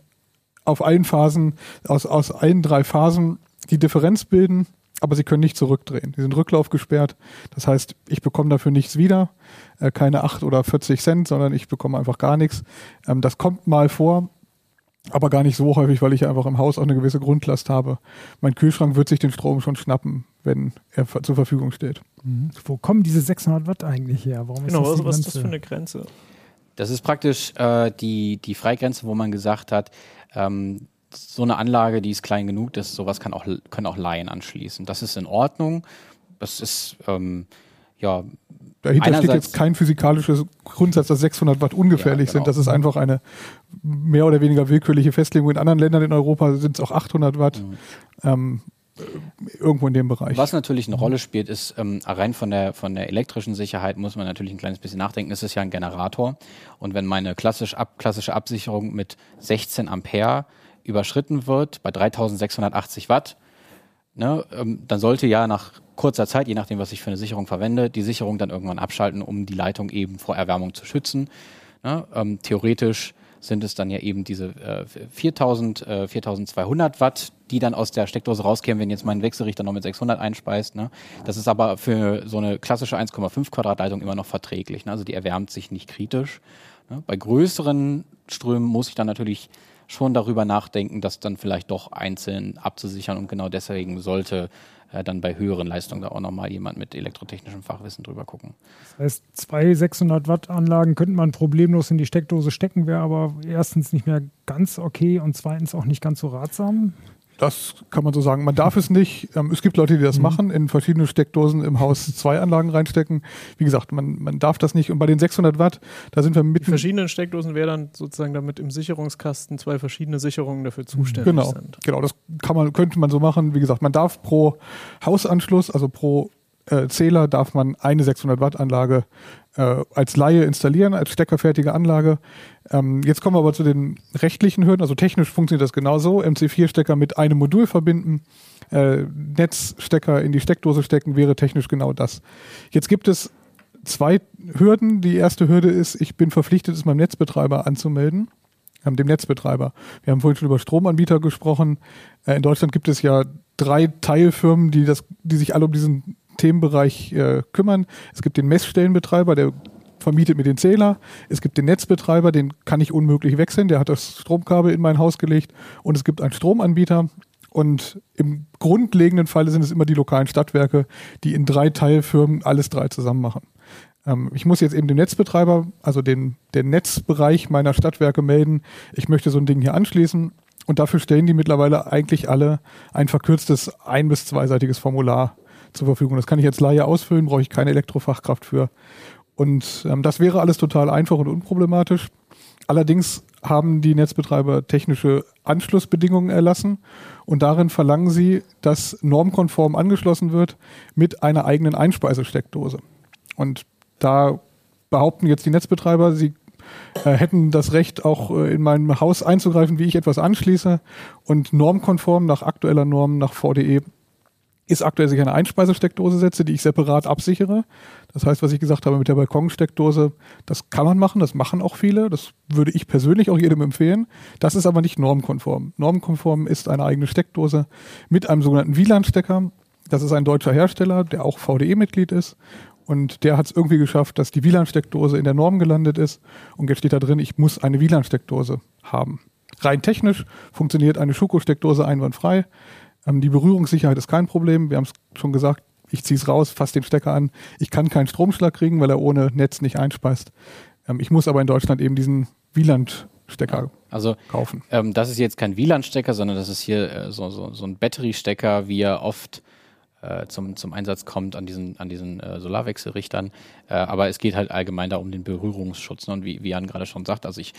auf allen Phasen, aus, aus allen drei Phasen die Differenz bilden, aber sie können nicht zurückdrehen. Die sind rücklaufgesperrt. Das heißt, ich bekomme dafür nichts wieder, äh, keine 8 oder 40 Cent, sondern ich bekomme einfach gar nichts. Ähm, das kommt mal vor, aber gar nicht so häufig, weil ich einfach im Haus auch eine gewisse Grundlast habe. Mein Kühlschrank wird sich den Strom schon schnappen, wenn er zur Verfügung steht. Mhm. Wo kommen diese 600 Watt eigentlich her? Warum Genau, ist das was, die was ist das für eine Grenze? Das ist praktisch äh, die, die Freigrenze, wo man gesagt hat, ähm, so eine Anlage, die ist klein genug, dass sowas kann auch, können auch Laien anschließen. Das ist in Ordnung. Das ist, ähm, ja, Dahinter steht jetzt kein physikalisches Grundsatz, dass 600 Watt ungefährlich Ja, genau. sind. Das ist einfach eine mehr oder weniger willkürliche Festlegung. In anderen Ländern in Europa sind es auch 800 Watt. Ähm, äh, irgendwo in dem Bereich. Was natürlich eine Rolle spielt, ist ähm, rein von der, von der elektrischen Sicherheit muss man natürlich ein kleines bisschen nachdenken. Es ist ja ein Generator. Und wenn meine klassisch ab, klassische Absicherung mit 16 Ampere überschritten wird, bei 3680 Watt, ne, ähm, dann sollte ja nach kurzer Zeit, je nachdem, was ich für eine Sicherung verwende, die Sicherung dann irgendwann abschalten, um die Leitung eben vor Erwärmung zu schützen. Ne? Ähm, theoretisch sind es dann ja eben diese äh, 4000, äh, 4200 Watt, die dann aus der Steckdose rauskämen, wenn jetzt mein Wechselrichter noch mit 600 einspeist. Ne? Das ist aber für so eine klassische 1,5 Quadratleitung immer noch verträglich. Ne? Also die erwärmt sich nicht kritisch. Ne? Bei größeren Strömen muss ich dann natürlich schon darüber nachdenken, das dann vielleicht doch einzeln abzusichern und genau deswegen sollte äh, dann bei höheren Leistungen da auch nochmal jemand mit elektrotechnischem Fachwissen drüber gucken. Das heißt, zwei 600 Watt Anlagen könnte man problemlos in die Steckdose stecken, wäre aber erstens nicht mehr ganz okay und zweitens auch nicht ganz so ratsam. Das kann man so sagen. Man darf es nicht. Ähm, es gibt Leute, die das Mhm. machen, in verschiedene Steckdosen im Haus zwei Anlagen reinstecken. Wie gesagt, man, man darf das nicht. Und bei den 600 Watt, da sind wir Die mitten. verschiedenen Steckdosen wäre dann sozusagen damit im Sicherungskasten zwei verschiedene Sicherungen dafür zuständig Genau, sind. genau, das kann man, könnte man so machen. Wie gesagt, man darf pro Hausanschluss, also pro äh, Zähler, darf man eine 600 Watt Anlage äh, als Laie installieren, als steckerfertige Anlage. Ähm, jetzt kommen wir aber zu den rechtlichen Hürden. Also technisch funktioniert das genauso. MC4-Stecker mit einem Modul verbinden, äh, Netzstecker in die Steckdose stecken, wäre technisch genau das. Jetzt gibt es zwei Hürden. Die erste Hürde ist, ich bin verpflichtet, es beim Netzbetreiber anzumelden ähm, dem Netzbetreiber. Wir haben vorhin schon über Stromanbieter gesprochen. Äh, in Deutschland gibt es ja drei Teilfirmen, die, das, die sich alle um diesen Themenbereich äh, kümmern. Es gibt den Messstellenbetreiber, der vermietet mir den Zähler. Es gibt den Netzbetreiber, den kann ich unmöglich wechseln. Der hat das Stromkabel in mein Haus gelegt. Und es gibt einen Stromanbieter. Und im grundlegenden Falle sind es immer die lokalen Stadtwerke, die in drei Teilfirmen alles drei zusammen machen. Ähm, ich muss jetzt eben dem Netzbetreiber, also den, den Netzbereich meiner Stadtwerke melden, ich möchte so ein Ding hier anschließen. Und dafür stellen die mittlerweile eigentlich alle ein verkürztes ein- bis zweiseitiges Formular zur Verfügung. Das kann ich jetzt Laie ausfüllen, brauche ich keine Elektrofachkraft für. Und ähm, das wäre alles total einfach und unproblematisch. Allerdings haben die Netzbetreiber technische Anschlussbedingungen erlassen und darin verlangen sie, dass normkonform angeschlossen wird mit einer eigenen Einspeisesteckdose. Und da behaupten jetzt die Netzbetreiber, sie äh, hätten das Recht, auch äh, in meinem Haus einzugreifen, wie ich etwas anschließe. Und normkonform nach aktueller Norm, nach VDE, ist aktuell sich eine Einspeisesteckdose setze, die ich separat absichere. Das heißt, was ich gesagt habe mit der Balkonsteckdose, das kann man machen, das machen auch viele. Das würde ich persönlich auch jedem empfehlen. Das ist aber nicht normkonform. Normkonform ist eine eigene Steckdose mit einem sogenannten WLAN-Stecker. Das ist ein deutscher Hersteller, der auch VDE-Mitglied ist. Und der hat es irgendwie geschafft, dass die WLAN-Steckdose in der Norm gelandet ist. Und jetzt steht da drin, ich muss eine WLAN-Steckdose haben. Rein technisch funktioniert eine Schuko-Steckdose einwandfrei. Ähm, die Berührungssicherheit ist kein Problem. Wir haben es schon gesagt, ich ziehe es raus, fasse den Stecker an. Ich kann keinen Stromschlag kriegen, weil er ohne Netz nicht einspeist. Ähm, ich muss aber in Deutschland eben diesen WLAN-Stecker Also kaufen. ähm, das ist jetzt kein WLAN-Stecker, sondern das ist hier äh, so, so, so ein Batteriestecker, wie er oft äh, zum, zum Einsatz kommt an diesen, an diesen äh, Solarwechselrichtern. Äh, aber es geht halt allgemein da um den Berührungsschutz. Ne? Und wie, wie Jan gerade schon sagt, also ich,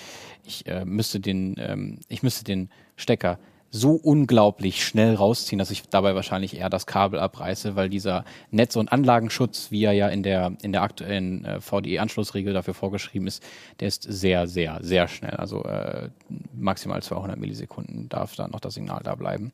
ich, äh, müsste den, ähm, ich müsste den Stecker so unglaublich schnell rausziehen, dass ich dabei wahrscheinlich eher das Kabel abreiße, weil dieser Netz- und Anlagenschutz, wie er ja in der, in der aktuellen äh, VDE-Anschlussregel dafür vorgeschrieben ist, der ist sehr, sehr, sehr schnell. Also äh, maximal 200 Millisekunden darf da noch das Signal da bleiben.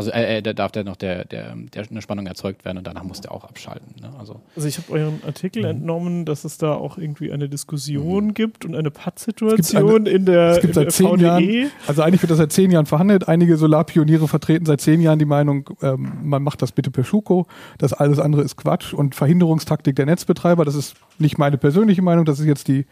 Also äh, äh, da darf der noch der, der, der eine Spannung erzeugt werden und danach muss der auch abschalten. Ne? Also Also ich habe euren Artikel entnommen, dass es da auch irgendwie eine Diskussion Mhm. gibt und eine Pattsituation in der, Es gibt seit der zehn VDE. Jahren, also eigentlich wird das seit zehn Jahren verhandelt. Einige Solarpioniere vertreten seit zehn Jahren die Meinung, ähm, man macht das bitte per Schuko. Das alles andere ist Quatsch und Verhinderungstaktik der Netzbetreiber. Das ist nicht meine persönliche Meinung, das ist jetzt die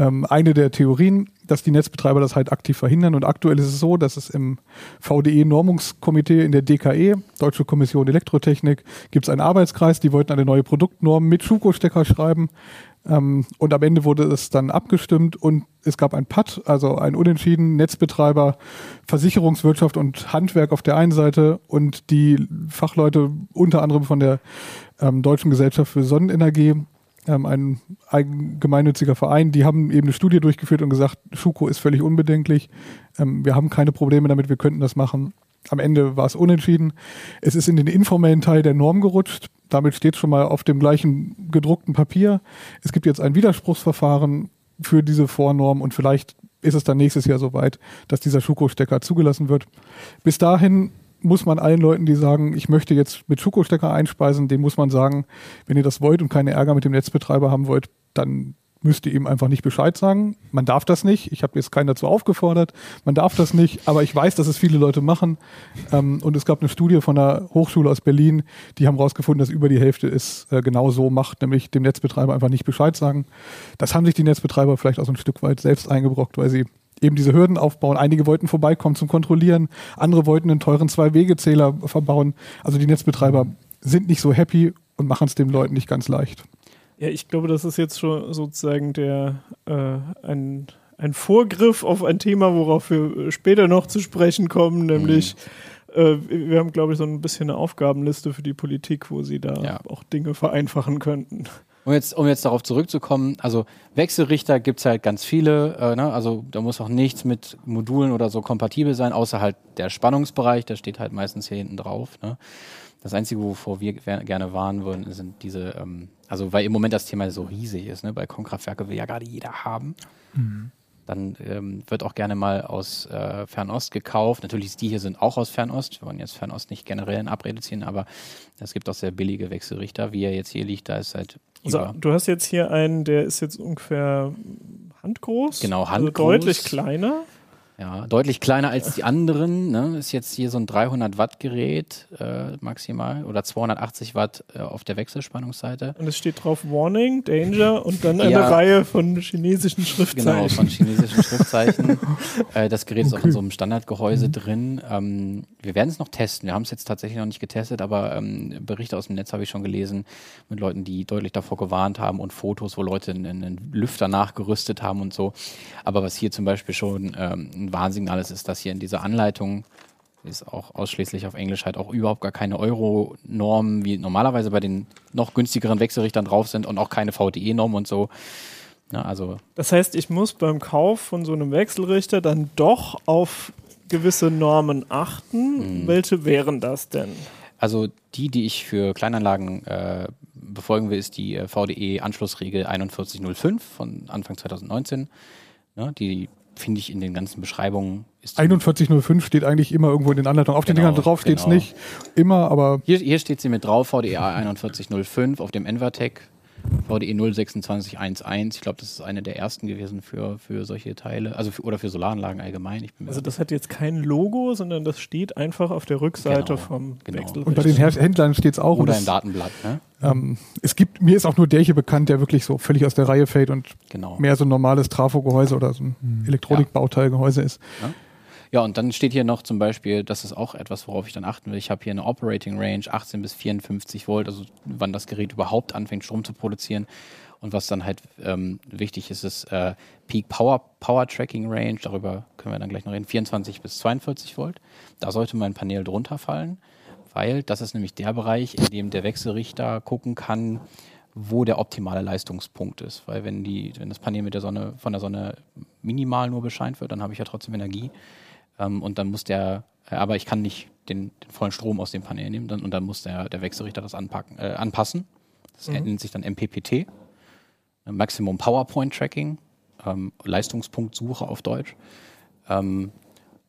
ähm, eine der Theorien, dass die Netzbetreiber das halt aktiv verhindern. Und aktuell ist es so, dass es im VDE-Normungskomitee in der DKE, Deutsche Kommission Elektrotechnik, gibt es einen Arbeitskreis, die wollten eine neue Produktnorm mit Schuko-Stecker schreiben. Ähm, und am Ende wurde es dann abgestimmt und es gab ein PAD, also ein Unentschieden, Netzbetreiber, Versicherungswirtschaft und Handwerk auf der einen Seite und die Fachleute unter anderem von der ähm, Deutschen Gesellschaft für Sonnenenergie, ähm, ein, ein gemeinnütziger Verein, die haben eben eine Studie durchgeführt und gesagt, Schuko ist völlig unbedenklich, ähm, wir haben keine Probleme damit, wir könnten das machen. Am Ende war es unentschieden. Es ist in den informellen Teil der Norm gerutscht. Damit steht schon mal auf dem gleichen gedruckten Papier. Es gibt jetzt ein Widerspruchsverfahren für diese Vornorm und vielleicht ist es dann nächstes Jahr soweit, dass dieser Schuko-Stecker zugelassen wird. Bis dahin muss man allen Leuten, die sagen, ich möchte jetzt mit Schuko-Stecker einspeisen, denen muss man sagen, wenn ihr das wollt und keine Ärger mit dem Netzbetreiber haben wollt, dann müsst ihr ihm einfach nicht Bescheid sagen. Man darf das nicht. Ich habe jetzt keinen dazu aufgefordert. Man darf das nicht. Aber ich weiß, dass es viele Leute machen. Ähm, und es gab eine Studie von einer Hochschule aus Berlin, die haben herausgefunden, dass über die Hälfte es äh, genau so macht, nämlich dem Netzbetreiber einfach nicht Bescheid sagen. Das haben sich die Netzbetreiber vielleicht auch so ein Stück weit selbst eingebrockt, weil sie eben diese Hürden aufbauen. Einige wollten vorbeikommen zum Kontrollieren, andere wollten einen teuren Zwei-Wege-Zähler verbauen. Also die Netzbetreiber sind nicht so happy und machen es den Leuten nicht ganz leicht. Ja, ich glaube, das ist jetzt schon sozusagen der äh, ein, ein Vorgriff auf ein Thema, worauf wir später noch zu sprechen kommen, nämlich äh, wir haben, glaube ich, so ein bisschen eine Aufgabenliste für die Politik, wo sie da Ja. auch Dinge vereinfachen könnten. Um jetzt, um jetzt darauf zurückzukommen, also Wechselrichter gibt's halt ganz viele, äh, ne? also da muss auch nichts mit Modulen oder so kompatibel sein, außer halt der Spannungsbereich, der steht halt meistens hier hinten drauf. Ne? Das Einzige, wovor wir ger- gerne warnen würden, sind diese, ähm, also weil im Moment das Thema so riesig ist, ne? Balkonkraftwerke will ja gerade jeder haben. Dann ähm, wird auch gerne mal aus äh, Fernost gekauft. Natürlich, die hier sind auch aus Fernost. Wir wollen jetzt Fernost nicht generell in Abrede ziehen, aber es gibt auch sehr billige Wechselrichter. Wie er jetzt hier liegt, da ist halt So, du hast jetzt hier einen, der ist jetzt ungefähr handgroß. Genau, Also handgroß. deutlich kleiner. Ja, deutlich kleiner als die anderen. Ne? Ist jetzt hier so ein 300 Watt Gerät äh, maximal oder 280 Watt äh, auf der Wechselspannungsseite. Und es steht drauf Warning, Danger und dann eine Ja. Reihe von chinesischen Genau, Schriftzeichen. von chinesischen Schriftzeichen. äh, das Gerät ist auch in Okay. so einem Standardgehäuse Mhm. drin. Ähm, wir werden es noch testen. Wir haben es jetzt tatsächlich noch nicht getestet, aber ähm, Berichte aus dem Netz habe ich schon gelesen mit Leuten, die deutlich davor gewarnt haben und Fotos, wo Leute einen, einen Lüfter nachgerüstet haben und so. Aber was hier zum Beispiel schon ähm, ein Warnsignal ist, ist, dass hier in dieser Anleitung ist auch ausschließlich auf Englisch halt auch überhaupt gar keine Euro-Normen, wie normalerweise bei den noch günstigeren Wechselrichtern drauf sind und auch keine VDE-Norm und so. Na, also Das heißt, ich muss beim Kauf von so einem Wechselrichter dann doch auf gewisse Normen achten. Mhm. Welche wären das denn? Also die, die ich für Kleinanlagen äh, befolgen will, ist die äh, VDE-Anschlussregel 4105 von Anfang 2019. Ja, die finde ich in den ganzen Beschreibungen ist die- 4105 steht eigentlich immer irgendwo in den Anleitungen. Auf den Genau, Dingern drauf steht's genau. nicht. Immer, aber Hier, hier steht sie mit drauf, VDE 4105 auf dem Envatec. VDE 02611. Ich glaube, das ist eine der ersten gewesen für, für solche Teile, also für, oder für Solaranlagen allgemein. Ich bin mir Also das hat jetzt kein Logo, sondern das steht einfach auf der Rückseite Genau, vom genau. Wechselrichter. und bei den Händlern steht's auch. und oder es- im Datenblatt, ne? Ähm, es gibt, mir ist auch nur der hier bekannt, der wirklich so völlig aus der Reihe fällt und Genau. mehr so ein normales Trafo-Gehäuse oder so ein Elektronikbauteilgehäuse ist. Ja, und dann steht hier noch zum Beispiel, das ist auch etwas, worauf ich dann achten will. Ich habe hier eine Operating Range 18 bis 54 Volt, also wann das Gerät überhaupt anfängt, Strom zu produzieren. Und was dann halt ähm, wichtig ist, ist äh, Peak Power, Power Tracking Range, darüber können wir dann gleich noch reden, 24 bis 42 Volt. Da sollte mein Panel drunter fallen, weil das ist nämlich der Bereich, in dem der Wechselrichter gucken kann, wo der optimale Leistungspunkt ist. Weil wenn die, wenn das Panel mit der Sonne, von der Sonne minimal nur bescheint wird, dann habe ich ja trotzdem Energie. Ähm, und dann muss der, äh, aber ich kann nicht den, den vollen Strom aus dem Panel nehmen dann, und dann muss der, der Wechselrichter das anpacken, äh, anpassen. Das nennt sich dann MPPT. äh, Maximum PowerPoint Tracking, ähm, Leistungspunktsuche auf Deutsch. Ähm,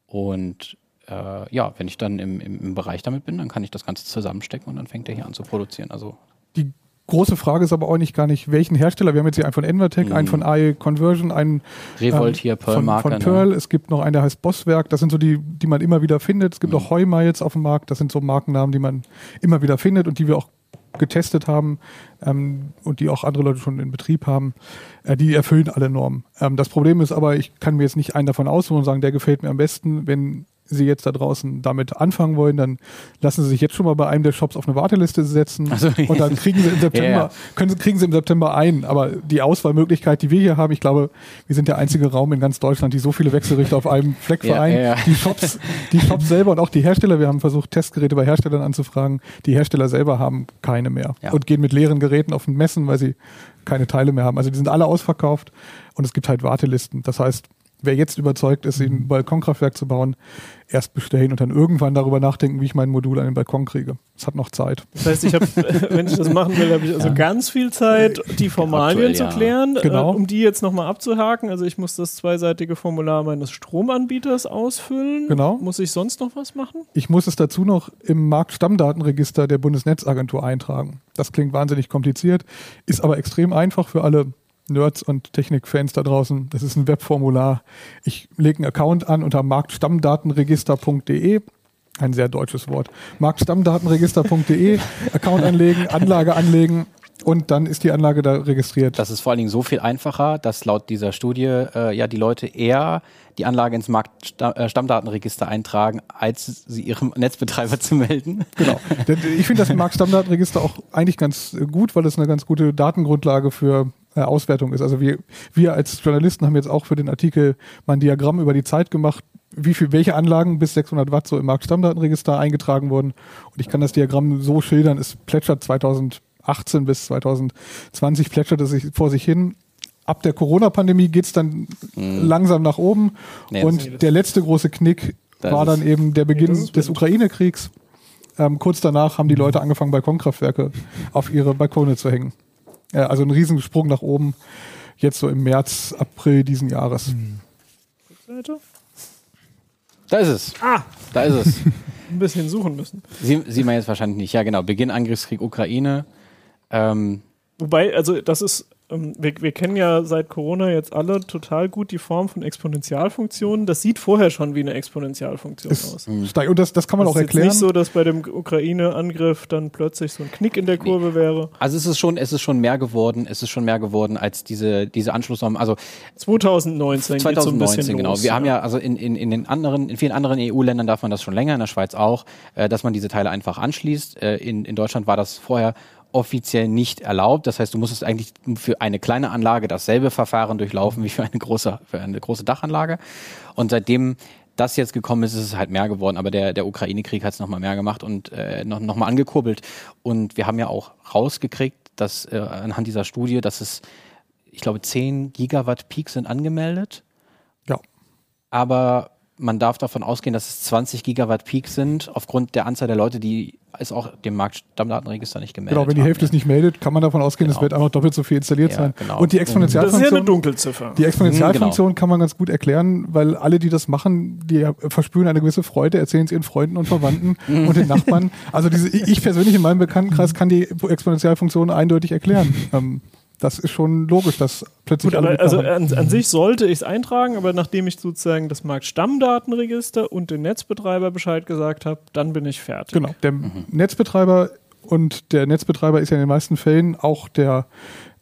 und äh, ja, wenn ich dann im, im, im Bereich damit bin, dann kann ich das Ganze zusammenstecken und dann fängt er hier an zu produzieren. Also Die große Frage ist aber auch nicht gar nicht, welchen Hersteller. Wir haben jetzt hier einen von Envertec, Mhm. einen von AI Conversion, einen Revolt ähm, hier, von, Pearl-Marke. von ne? Pearl. Es gibt noch einen, der heißt Bosswerk. Das sind so die, die man immer wieder findet. Es gibt Mhm. auch Heuma jetzt auf dem Markt. Das sind so Markennamen, die man immer wieder findet und die wir auch getestet haben ähm, und die auch andere Leute schon in Betrieb haben. Äh, die erfüllen alle Normen. Ähm, das Problem ist aber, ich kann mir jetzt nicht einen davon aussuchen und sagen, der gefällt mir am besten. Wenn Sie jetzt da draußen damit anfangen wollen, dann lassen Sie sich jetzt schon mal bei einem der Shops auf eine Warteliste setzen so. und dann kriegen Sie im September, ja. können Sie, kriegen Sie im September ein. Aber die Auswahlmöglichkeit, die wir hier haben, ich glaube, wir sind der einzige Raum in ganz Deutschland, die so viele Wechselrichter auf einem Fleck vereinen. ja, ja. Die Shops, die Shops selber und auch die Hersteller, wir haben versucht, Testgeräte bei Herstellern anzufragen. Die Hersteller selber haben keine mehr Ja. und gehen mit leeren Geräten auf den Messen, weil sie keine Teile mehr haben. Also die sind alle ausverkauft und es gibt halt Wartelisten. Das heißt, wer jetzt überzeugt ist, ein Balkonkraftwerk zu bauen, erst bestellen und dann irgendwann darüber nachdenken, wie ich mein Modul an den Balkon kriege. Es hat noch Zeit. Das heißt, ich habe, wenn ich das machen will, habe ich also ganz viel Zeit, die Formalien Aktuell, zu ja. klären, Genau. äh, um die jetzt nochmal abzuhaken. Also ich muss das zweiseitige Formular meines Stromanbieters ausfüllen. Genau. Muss ich sonst noch was machen? Ich muss es dazu noch im Marktstammdatenregister der Bundesnetzagentur eintragen. Das klingt wahnsinnig kompliziert, ist aber extrem einfach für alle Nerds und Technikfans da draußen. Das ist ein Webformular. Ich lege einen Account an unter marktstammdatenregister.de. Ein sehr deutsches Wort. Marktstammdatenregister.de. Account anlegen, Anlage anlegen und dann ist die Anlage da registriert. Das ist vor allen Dingen so viel einfacher, dass laut dieser Studie äh, ja die Leute eher die Anlage ins Marktstammdatenregister eintragen, als sie ihrem Netzbetreiber zu melden. Genau. Ich finde das Marktstammdatenregister auch eigentlich ganz gut, weil es eine ganz gute Datengrundlage für äh, Auswertung ist. Also wir, wir als Journalisten haben jetzt auch für den Artikel mal ein Diagramm über die Zeit gemacht, wie viel, welche Anlagen bis 600 Watt so im Marktstammdatenregister eingetragen wurden. Und ich kann das Diagramm so schildern, es plätschert 2018 bis 2020 plätschert es sich vor sich hin. Ab der Corona-Pandemie geht's dann langsam nach oben. Nee, und der letzte große Knick Das war dann eben der Beginn ist des. Ukraine-Kriegs. Ähm, kurz danach haben die Leute angefangen, Balkonkraftwerke auf ihre Balkone zu hängen. Ja, also ein Riesensprung nach oben, jetzt so im März, April diesen Jahres. Seite? Da ist es. Ah, Da ist es. ein bisschen suchen müssen. Sie, sieht man jetzt wahrscheinlich nicht. Ja, genau. Beginn Angriffskrieg Ukraine. Ähm, Wobei, also das ist, wir, wir kennen ja seit Corona jetzt alle total gut die Form von Exponentialfunktionen. Das sieht vorher schon wie eine Exponentialfunktion Es aus. Und das, das kann man das auch ist jetzt erklären. nicht so, dass bei dem Ukraine-Angriff dann plötzlich so ein Knick in der Kurve wäre. also es ist schon, es ist schon mehr geworden. Es ist schon mehr geworden als diese diese Anschlussnormen. Also 2019 geht's so ein 2019 bisschen genau. los, Wir haben ja also in, in, in den anderen, in vielen anderen EU-Ländern darf man das schon länger, in der Schweiz auch, äh, dass man diese Teile einfach anschließt. Äh, in, in Deutschland war das vorher offiziell nicht erlaubt. Das heißt, du musstest eigentlich für eine kleine Anlage dasselbe Verfahren durchlaufen wie für eine große, für eine große Dachanlage. Und seitdem das jetzt gekommen ist, ist es halt mehr geworden. Aber der, der Ukraine-Krieg hat es nochmal mehr gemacht und äh, noch, noch mal angekurbelt. Und wir haben ja auch rausgekriegt, dass äh, anhand dieser Studie, dass es, ich glaube, 10 Gigawatt Peak sind angemeldet ja. aber man darf davon ausgehen, dass es 20 Gigawatt Peak sind, aufgrund der Anzahl der Leute, die es auch dem Marktstammdatenregister nicht gemeldet Genau, wenn die haben. Hälfte es nicht meldet, kann man davon ausgehen, es Genau. wird einfach doppelt so viel installiert Ja, sein. genau. Und die Das ist ja eine Exponentialfunktion, Dunkelziffer. die Exponentialfunktion Mhm, kann man ganz gut erklären, weil alle, die das machen, die verspüren eine gewisse Freude, erzählen es ihren Freunden und Verwandten Mhm. und den Nachbarn. Also diese, ich persönlich in meinem Bekanntenkreis kann die Exponentialfunktion eindeutig erklären. Das ist schon logisch, dass plötzlich Gut, alle aber also an, an sich sollte ich es eintragen, aber nachdem ich sozusagen das Marktstammdatenregister und den Netzbetreiber Bescheid gesagt habe, dann bin ich fertig. Genau. Der Netzbetreiber und der Netzbetreiber ist ja in den meisten Fällen auch der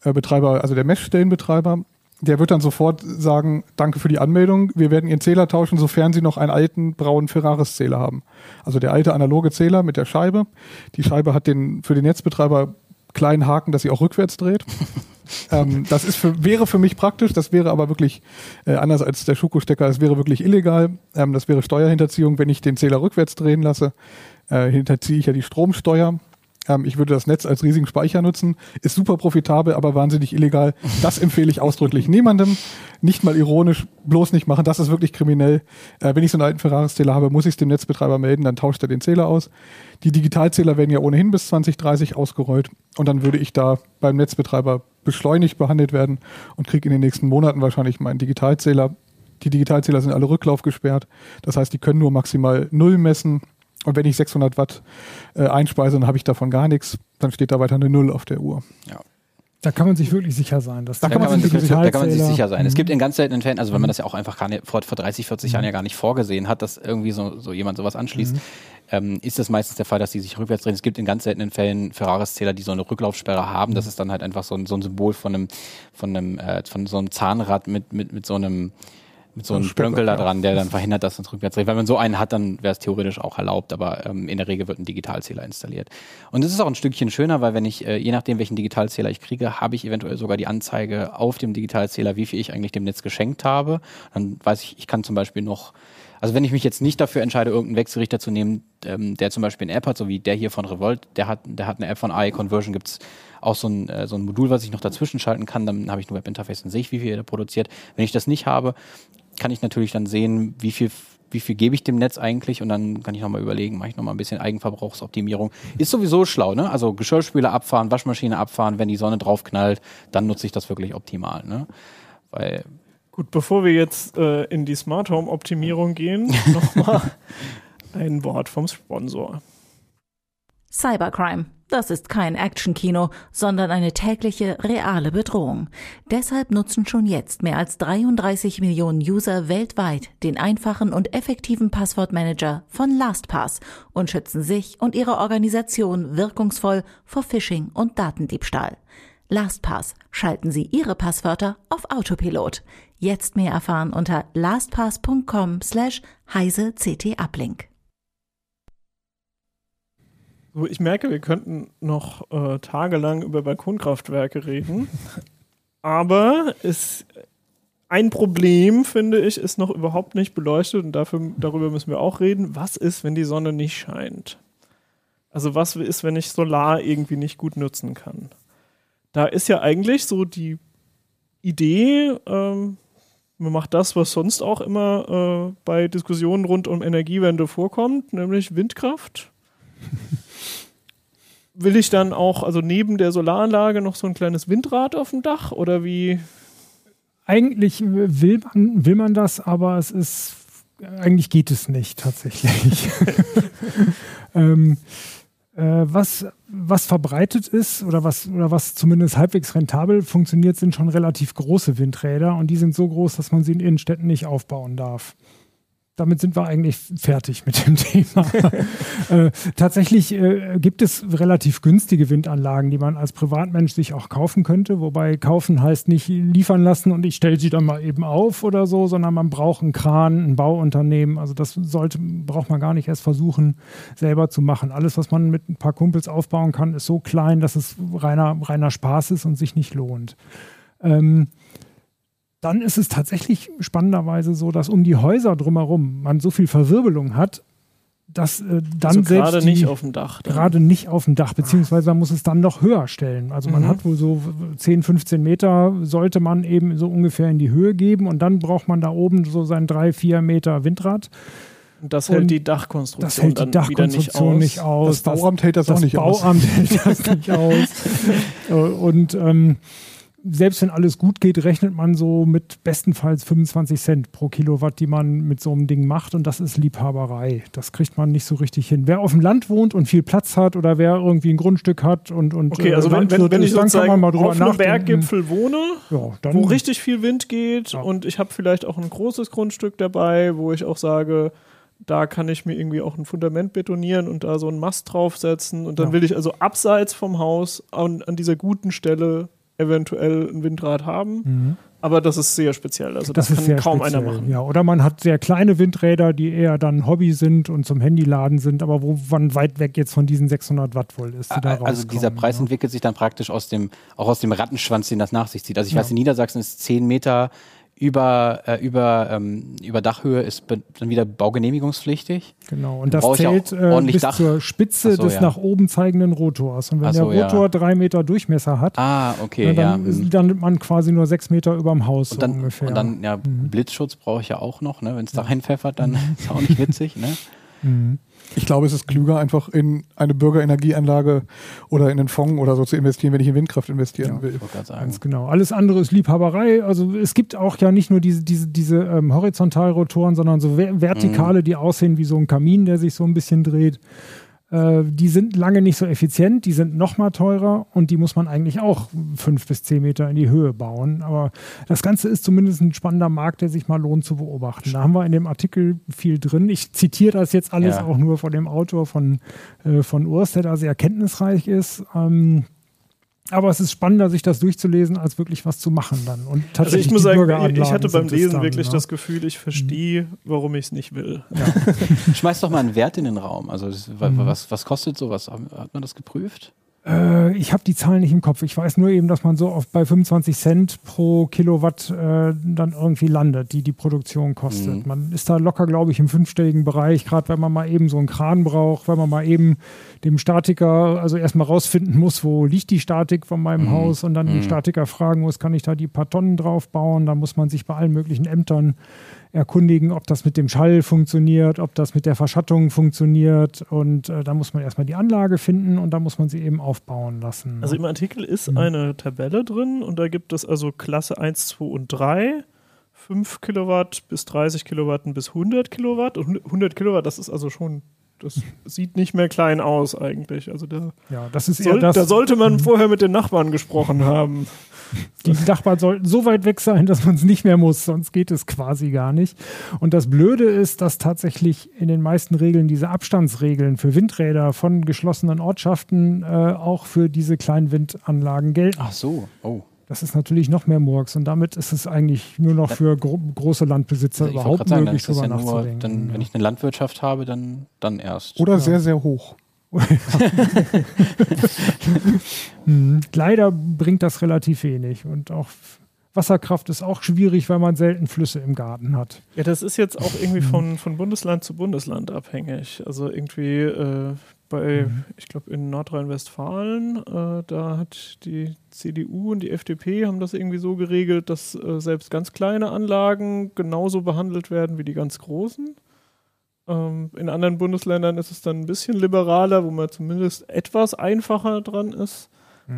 äh, Betreiber, also der Messstellenbetreiber. Der wird dann sofort sagen, danke für die Anmeldung, wir werden Ihren Zähler tauschen, sofern Sie noch einen alten braunen Ferraris-Zähler haben. Also der alte analoge Zähler mit der Scheibe. Die Scheibe hat den für den Netzbetreiber kleinen Haken, dass sie auch rückwärts dreht. ähm, das ist für, wäre für mich praktisch, das wäre aber wirklich äh, anders als der Schuko-Stecker, das wäre wirklich illegal. Ähm, das wäre Steuerhinterziehung, wenn ich den Zähler rückwärts drehen lasse. Äh, hinterziehe ich ja die Stromsteuer. Ähm, ich würde das Netz als riesigen Speicher nutzen. Ist super profitabel, aber wahnsinnig illegal. Das empfehle ich ausdrücklich niemandem. Nicht mal ironisch, bloß nicht machen. Das ist wirklich kriminell. Äh, wenn ich so einen alten Ferraris-Zähler habe, muss ich es dem Netzbetreiber melden, dann tauscht er den Zähler aus. Die Digitalzähler werden ja ohnehin bis 2030 ausgerollt. Und dann würde ich da beim Netzbetreiber beschleunigt behandelt werden und kriege in den nächsten Monaten wahrscheinlich meinen Digitalzähler Die Digitalzähler sind alle rücklaufgesperrt. Das heißt, die können nur maximal null messen. Und wenn ich 600 Watt äh, einspeise, dann habe ich davon gar nichts. Dann steht da weiter eine Null auf der Uhr. Da kann man sich wirklich sicher sein. Dass Da kann man sich sich, da kann man sich sicher sein. Es Mhm. gibt in ganz seltenen Fällen, also wenn man das ja auch einfach gar nicht, vor, vor 30, 40 Jahren ja gar nicht vorgesehen hat, dass irgendwie so, so jemand sowas anschließt, ähm, ist das meistens der Fall, dass die sich rückwärts drehen. Es gibt in ganz seltenen Fällen Ferraris-Zähler, die so eine Rücklaufsperre haben. Das ist dann halt einfach so ein, so ein Symbol von einem, von einem, äh, von so einem Zahnrad mit, mit, mit so einem mit so einem Splönkel da dran, der dann verhindert, dass es rückwärts dreht. Wenn man so einen hat, dann wäre es theoretisch auch erlaubt, aber ähm, in der Regel wird ein Digitalzähler installiert. Und es ist auch ein Stückchen schöner, weil wenn ich, äh, je nachdem, welchen Digitalzähler ich kriege, habe ich eventuell sogar die Anzeige auf dem Digitalzähler, wie viel ich eigentlich dem Netz geschenkt habe. Dann weiß ich, ich kann zum Beispiel noch also wenn ich mich jetzt nicht dafür entscheide, irgendeinen Wechselrichter zu nehmen, ähm, der zum Beispiel eine App hat, so wie der hier von Revolt, der hat, der hat eine App von AI Conversion, gibt's auch so ein, äh, so ein Modul, was ich noch dazwischen schalten kann, dann habe ich ein Webinterface und sehe ich, wie viel er produziert. Wenn ich das nicht habe, kann ich natürlich dann sehen, wie viel wie viel gebe ich dem Netz eigentlich und dann kann ich nochmal überlegen, mache ich nochmal ein bisschen Eigenverbrauchsoptimierung. Ist sowieso schlau, ne? Also Geschirrspüler abfahren, Waschmaschine abfahren, wenn die Sonne drauf knallt, dann nutze ich das wirklich optimal, ne? Weil Gut, bevor wir jetzt äh, in die Smart Home Optimierung gehen, nochmal ein Wort vom Sponsor. Cybercrime. Das ist kein Actionkino, sondern eine tägliche, reale Bedrohung. Deshalb nutzen schon jetzt mehr als 33 Millionen User weltweit den einfachen und effektiven Passwortmanager von LastPass und schützen sich und ihre Organisation wirkungsvoll vor Phishing und Datendiebstahl. LastPass. Schalten Sie Ihre Passwörter auf Autopilot. Jetzt mehr erfahren unter lastpass.com slash heise ct uplink. So, ich merke, wir könnten noch äh, tagelang über Balkonkraftwerke reden. Aber es, ein Problem, finde ich, ist noch überhaupt nicht beleuchtet und dafür, darüber müssen wir auch reden. Was ist, wenn die Sonne nicht scheint? Also was ist, wenn ich Solar irgendwie nicht gut nutzen kann? Da ist ja eigentlich so die Idee, ähm, man macht das, was sonst auch immer äh, bei Diskussionen rund um Energiewende vorkommt, nämlich Windkraft will ich dann auch, also neben der Solaranlage noch so ein kleines Windrad auf dem Dach oder wie? Eigentlich will man, will man das, aber es ist, eigentlich geht es nicht tatsächlich. ähm, äh, was, was verbreitet ist oder was, oder was zumindest halbwegs rentabel funktioniert, sind schon relativ große Windräder und die sind so groß, dass man sie in Innenstädten nicht aufbauen darf damit sind wir eigentlich fertig mit dem Thema. äh, tatsächlich äh, gibt es relativ günstige Windanlagen, die man als Privatmensch sich auch kaufen könnte. Wobei kaufen heißt nicht liefern lassen und ich stelle sie dann mal eben auf oder so, sondern man braucht einen Kran, ein Bauunternehmen. Also das sollte, braucht man gar nicht erst versuchen, selber zu machen. Alles, was man mit ein paar Kumpels aufbauen kann, ist so klein, dass es reiner, reiner Spaß ist und sich nicht lohnt. Ähm, dann ist es tatsächlich spannenderweise so, dass um die Häuser drumherum man so viel Verwirbelung hat, dass äh, dann also selbst gerade nicht auf dem Dach. dann. gerade nicht auf dem Dach, beziehungsweise man muss es dann noch höher stellen. Also man Mhm. hat wohl so 10, 15 Meter sollte man eben so ungefähr in die Höhe geben und dann braucht man da oben so sein 3, 4 Meter Windrad. Und das und hält die Dachkonstruktion Das hält die dann wieder Dachkonstruktion nicht aus. Das Bauamt hält das, auch nicht aus. Bauamt hält das nicht aus. Und ähm, selbst wenn alles gut geht, rechnet man so mit bestenfalls 25 Cent pro Kilowatt, die man mit so einem Ding macht. Und das ist Liebhaberei. Das kriegt man nicht so richtig hin. Wer auf dem Land wohnt und viel Platz hat oder wer irgendwie ein Grundstück hat und, und Okay, äh, also wenn, wenn, wenn ich dann kann man mal drüber auf einem. Berggipfel wohne, ja, wo richtig viel Wind geht Ja. und ich habe vielleicht auch ein großes Grundstück dabei, wo ich auch sage, da kann ich mir irgendwie auch ein Fundament betonieren und da so einen Mast draufsetzen und dann Ja. will ich also abseits vom Haus an, an dieser guten Stelle eventuell ein Windrad haben. Mhm. Aber das ist sehr speziell. Also das, Das, ist kann kaum speziell. einer machen. Ja, oder man hat sehr kleine Windräder, die eher dann Hobby sind und zum Handyladen sind, aber wo man weit weg jetzt von diesen 600 Watt Volt ist, die da Also rauskommen, dieser Preis ja. entwickelt sich dann praktisch aus dem, auch aus dem Rattenschwanz, den das nach sich zieht. Also ich Ja. weiß, in Niedersachsen ist 10 Meter über, äh, über, ähm, über Dachhöhe ist dann wieder baugenehmigungspflichtig. Genau, und das ja zählt äh, bis Dach. zur Spitze so, des ja. nach oben zeigenden Rotors. Und wenn so, der ja. Rotor drei Meter Durchmesser hat, Ah, okay, na, ja. dann mhm. landet man quasi nur sechs Meter über dem Haus Und so dann, ungefähr. und dann ja, Mhm. Blitzschutz brauche ich ja auch noch, ne? Wenn es da reinpfeffert, dann ist auch nicht witzig, ne? Ich glaube, es ist klüger, einfach in eine Bürgerenergieanlage oder in einen Fonds oder so zu investieren, wenn ich in Windkraft investieren Ja. will. Ganz genau. Alles andere ist Liebhaberei. Also es gibt auch ja nicht nur diese, diese, diese ähm, Horizontalrotoren, sondern so ver vertikale, die aussehen wie so ein Kamin, der sich so ein bisschen dreht. Äh, die sind lange nicht so effizient, die sind noch mal teurer und die muss man eigentlich auch fünf bis zehn Meter in die Höhe bauen. Aber das Ganze ist zumindest ein spannender Markt, der sich mal lohnt zu beobachten. Da haben wir in dem Artikel viel drin. Ich zitiere das jetzt alles Ja. auch nur von dem Autor von, äh, von Urs, der da sehr kenntnisreich ist. Ähm, aber es ist spannender, sich das durchzulesen, als wirklich was zu machen dann. Und Also tatsächlich ich muss sagen, ich hatte beim Lesen dann, wirklich ne? das Gefühl, ich verstehe, warum ich es nicht will. Schmeiß doch mal einen Wert in den Raum. Also das, Mhm. was, was kostet sowas? Hat man das geprüft? Äh, ich habe die Zahlen nicht im Kopf. Ich weiß nur eben, dass man so oft bei 25 Cent pro Kilowatt äh, dann irgendwie landet, die die Produktion kostet. Mhm. Man ist da locker, glaube ich, im fünfstelligen Bereich, gerade wenn man mal eben so einen Kran braucht, wenn man mal eben dem Statiker, also erstmal rausfinden muss, wo liegt die Statik von meinem Mhm. Haus und dann den Mhm. Statiker fragen muss, kann ich da die paar Tonnen drauf bauen? Dann muss man sich bei allen möglichen Ämtern erkundigen, ob das mit dem Schall funktioniert, ob das mit der Verschattung funktioniert. Und äh, da muss man erstmal die Anlage finden und da muss man sie eben aufbauen lassen. Also im Artikel ist Mhm. eine Tabelle drin und da gibt es also Klasse 1, 2 und 3. 5 Kilowatt bis 30 Kilowatt bis 100 Kilowatt. Und 100 Kilowatt, das ist also schon, das sieht nicht mehr klein aus eigentlich. Also da, ja, das ist soll, das. da sollte man vorher mit den Nachbarn gesprochen haben. die Nachbarn sollten so weit weg sein, dass man es nicht mehr muss, sonst geht es quasi gar nicht. Und das Blöde ist, dass tatsächlich in den meisten Regeln diese Abstandsregeln für Windräder von geschlossenen Ortschaften äh, auch für diese kleinen Windanlagen gelten. Ach so. Oh. Das ist natürlich noch mehr Murks und damit ist es eigentlich nur noch für gro große Landbesitzer Also überhaupt sagen, möglich, drüber ja nur, nachzudenken. dann, wenn ich eine Landwirtschaft habe, dann, dann erst. Oder sehr, sehr hoch. Mhm. Leider bringt das relativ wenig und auch Wasserkraft ist auch schwierig, weil man selten Flüsse im Garten hat. Ja, das ist jetzt auch irgendwie von, von Bundesland zu Bundesland abhängig. Also irgendwie äh, bei, ich glaube, in Nordrhein-Westfalen, äh, da hat die CDU und die FDP haben das irgendwie so geregelt, dass äh, selbst ganz kleine Anlagen genauso behandelt werden wie die ganz großen. Ähm, in anderen Bundesländern ist es dann ein bisschen liberaler, wo man zumindest etwas einfacher dran ist.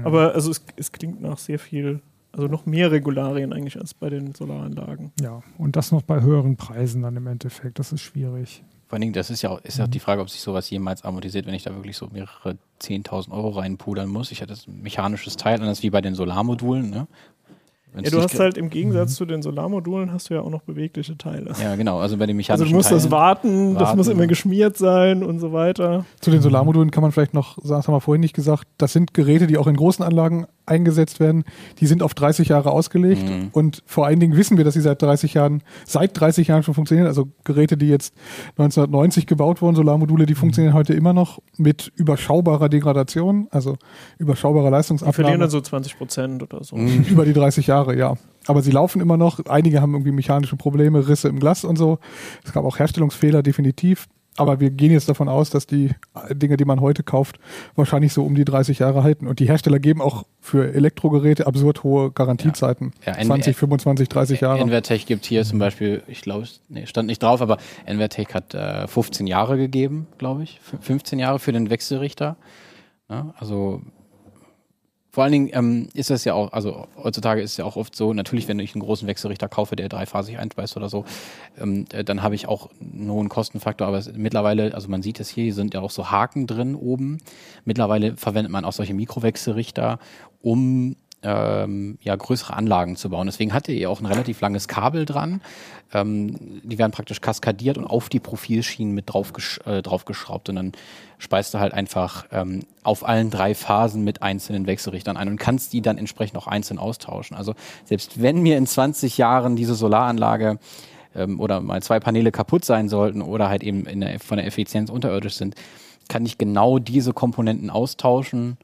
Aber also es, es klingt nach sehr viel, also noch mehr Regularien eigentlich als bei den Solaranlagen. Ja, und das noch bei höheren Preisen dann im Endeffekt. Das ist schwierig. Vor allen Dingen, das ist ja auch, ist ja auch die Frage, ob sich sowas jemals amortisiert, wenn ich da wirklich so mehrere 10.000 Euro reinpudern muss. Ich hatte das ein mechanisches Teil, anders wie bei den Solarmodulen. Ne? Wenn's Ja, du hast halt im Gegensatz zu den Solarmodulen hast du ja auch noch bewegliche Teile. Ja, genau. Also bei den Also mechanischen du musst das Teilen. warten, das warten. muss immer geschmiert sein und so weiter. Zu den Solarmodulen kann man vielleicht noch, das haben wir vorhin nicht gesagt, das sind Geräte, die auch in großen Anlagen eingesetzt werden. Die sind auf 30 Jahre ausgelegt Mhm. und vor allen Dingen wissen wir, dass sie seit 30 Jahren, seit 30 Jahren schon funktionieren. Also Geräte, die jetzt 1990 gebaut wurden, Solarmodule, die funktionieren heute immer noch mit überschaubarer Degradation, also überschaubarer Die verlieren Leistungsabnahme. dann so 20 Prozent oder so. Mhm. Über die 30 Jahre, ja. Aber sie laufen immer noch. Einige haben irgendwie mechanische Probleme, Risse im Glas und so. Es gab auch Herstellungsfehler, definitiv. Aber wir gehen jetzt davon aus, dass die Dinge, die man heute kauft, wahrscheinlich so um die 30 Jahre halten. Und die Hersteller geben auch für Elektrogeräte absurd hohe Garantiezeiten. Ja, N- 20, 25, 30 Jahre. Envertech gibt hier zum Beispiel, ich glaube, nee, stand nicht drauf, aber Envertech hat äh, 15 Jahre gegeben, glaube ich. F 15 Jahre für den Wechselrichter. Ja, also vor allen Dingen ähm, ist das ja auch, also heutzutage ist es ja auch oft so, natürlich, wenn ich einen großen Wechselrichter kaufe, der dreiphasig einspeist oder so, ähm, äh, dann habe ich auch einen hohen Kostenfaktor, aber es, mittlerweile, also man sieht es hier, hier sind ja auch so Haken drin oben. Mittlerweile verwendet man auch solche Mikrowechselrichter, um ähm, ja, größere Anlagen zu bauen. Deswegen hat ihr auch ein relativ langes Kabel dran. Ähm, die werden praktisch kaskadiert und auf die Profilschienen mit draufgesch äh, draufgeschraubt und dann speist du halt einfach ähm, auf allen drei Phasen mit einzelnen Wechselrichtern ein und kannst die dann entsprechend auch einzeln austauschen. Also selbst wenn mir in 20 Jahren diese Solaranlage ähm, oder mal zwei Paneele kaputt sein sollten oder halt eben der, von der Effizienz unterirdisch sind, kann ich genau diese Komponenten austauschen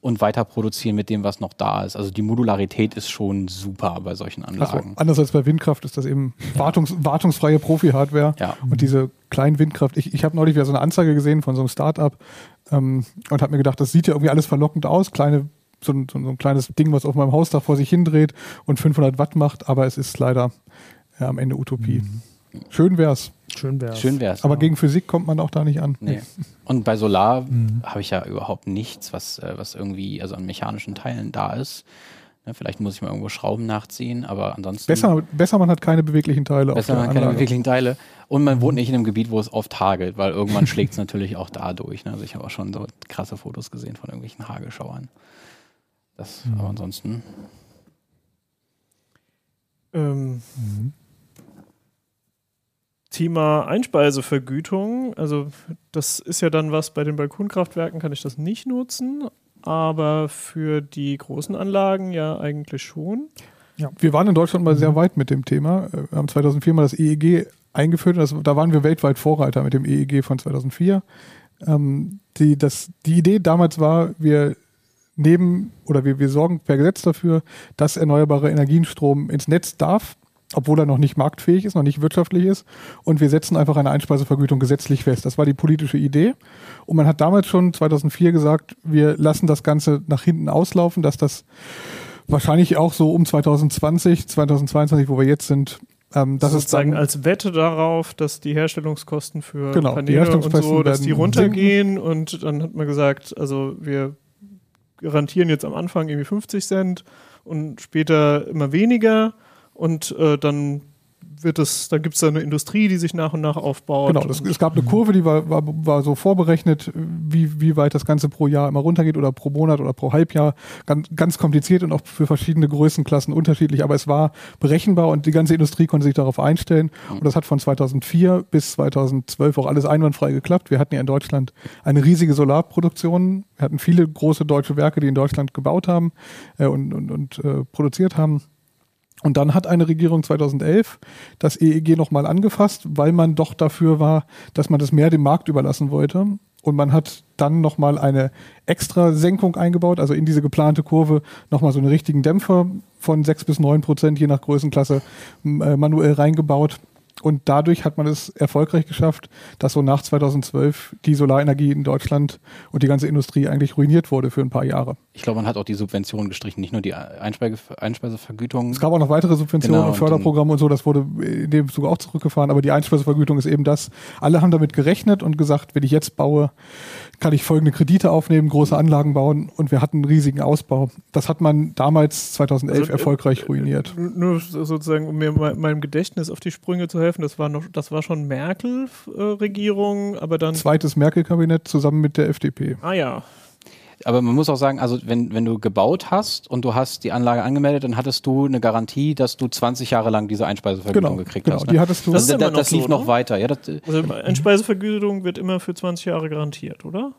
und weiter produzieren mit dem, was noch da ist. Also die Modularität ist schon super bei solchen Also, Anlagen. anders als bei Windkraft ist das eben wartungs wartungsfreie Profi-Hardware. Ja. Und diese kleinen Windkraft, ich, ich habe neulich wieder so eine Anzeige gesehen von so einem Start-up ähm, und habe mir gedacht, das sieht ja irgendwie alles verlockend aus. Kleine, so, ein- so, ein- kleines Ding, was auf meinem Hausdach vor sich hindreht und 500 Watt macht, aber es ist leider ja, am Ende Utopie. Schön wär's. Schön wär's. Schön wär's. Aber ja. gegen Physik kommt man auch da nicht an. Nee. Und bei Solar Mhm. habe ich ja überhaupt nichts, was, äh, was irgendwie also an mechanischen Teilen da ist. Ne, vielleicht muss ich mal irgendwo Schrauben nachziehen, aber ansonsten Besser, besser man hat keine beweglichen Teile besser auf man der keine beweglichen Teile. Und man wohnt nicht in einem Gebiet, wo es oft hagelt, weil irgendwann schlägt es natürlich auch da durch. Ne? Also ich habe auch schon so krasse Fotos gesehen von irgendwelchen Hagelschauern. Das, Mhm. aber ansonsten. Ähm, Thema Einspeisevergütung. Also das ist ja dann was, bei den Balkonkraftwerken kann ich das nicht nutzen, aber für die großen Anlagen ja eigentlich schon. Wir waren in Deutschland mal sehr weit mit dem Thema. Äh, Wir haben 2004 mal das EEG eingeführt. und Das, da waren wir weltweit Vorreiter mit dem EEG von 2004. Ähm, die, das, die Idee damals war, wir nehmen oder wir, wir sorgen per Gesetz dafür, dass erneuerbare Energienstrom ins Netz darf, obwohl er noch nicht marktfähig ist, noch nicht wirtschaftlich ist. Und wir setzen einfach eine Einspeisevergütung gesetzlich fest. Das war die politische Idee. Und man hat damals schon 2004 gesagt, wir lassen das Ganze nach hinten auslaufen, dass das wahrscheinlich auch so um 2020, 2022, wo wir jetzt sind, ähm, das ist sozusagen dann, als Wette darauf, dass die Herstellungskosten für Genau, die Paneele und Herstellungskosten so, dass die runtergehen und dann hat man gesagt, also wir garantieren jetzt am Anfang irgendwie 50 Cent und später immer weniger und äh, dann wird es, dann gibt es da eine Industrie, die sich nach und nach aufbaut. genau, das, es gab eine Kurve, die war, war, war so vorberechnet, wie, wie weit das Ganze pro Jahr immer runtergeht oder pro Monat oder pro Halbjahr. Ganz, ganz kompliziert und auch für verschiedene Größenklassen unterschiedlich, aber es war berechenbar und die ganze Industrie konnte sich darauf einstellen. Und das hat von 2004 bis 2012 auch alles einwandfrei geklappt. Wir hatten ja in Deutschland eine riesige Solarproduktion. Wir hatten viele große deutsche Werke, die in Deutschland gebaut haben äh, und, und, und äh, produziert haben. Und dann hat eine Regierung 2011 das EEG nochmal angefasst, weil man doch dafür war, dass man das mehr dem Markt überlassen wollte. Und man hat dann nochmal eine extra Senkung eingebaut, also in diese geplante Kurve nochmal so einen richtigen Dämpfer von 6 bis 9 Prozent, je nach Größenklasse, äh, manuell reingebaut. Und dadurch hat man es erfolgreich geschafft, dass so nach 2012 die Solarenergie in Deutschland und die ganze Industrie eigentlich ruiniert wurde für ein paar Jahre. Ich glaube, man hat auch die Subventionen gestrichen, nicht nur die Einspeise, Einspeisevergütung. Es gab auch noch weitere Subventionen Genau, und Förderprogramme und so, das wurde in dem Zuge auch zurückgefahren, aber die Einspeisevergütung ist eben das. Alle haben damit gerechnet und gesagt, wenn ich jetzt baue, kann ich folgende Kredite aufnehmen, große Anlagen bauen und wir hatten einen riesigen Ausbau. Das hat man damals 2011 Also, äh, erfolgreich ruiniert. Nur sozusagen, um mir me- meinem Gedächtnis auf die Sprünge zu helfen, das war noch, das war schon Merkel-Regierung, aber dann. Zweites Merkel-Kabinett zusammen mit der FDP. Ah ja. Aber man muss auch sagen, also wenn, wenn du gebaut hast und du hast die Anlage angemeldet, dann hattest du eine Garantie, dass du 20 Jahre lang diese Einspeisevergütung Genau, gekriegt genau. hast. Ne? Die hattest du. Das also, immer das, das noch lief so, noch ne? weiter. Ja, das, Also Einspeisevergütung wird immer für 20 Jahre garantiert, oder?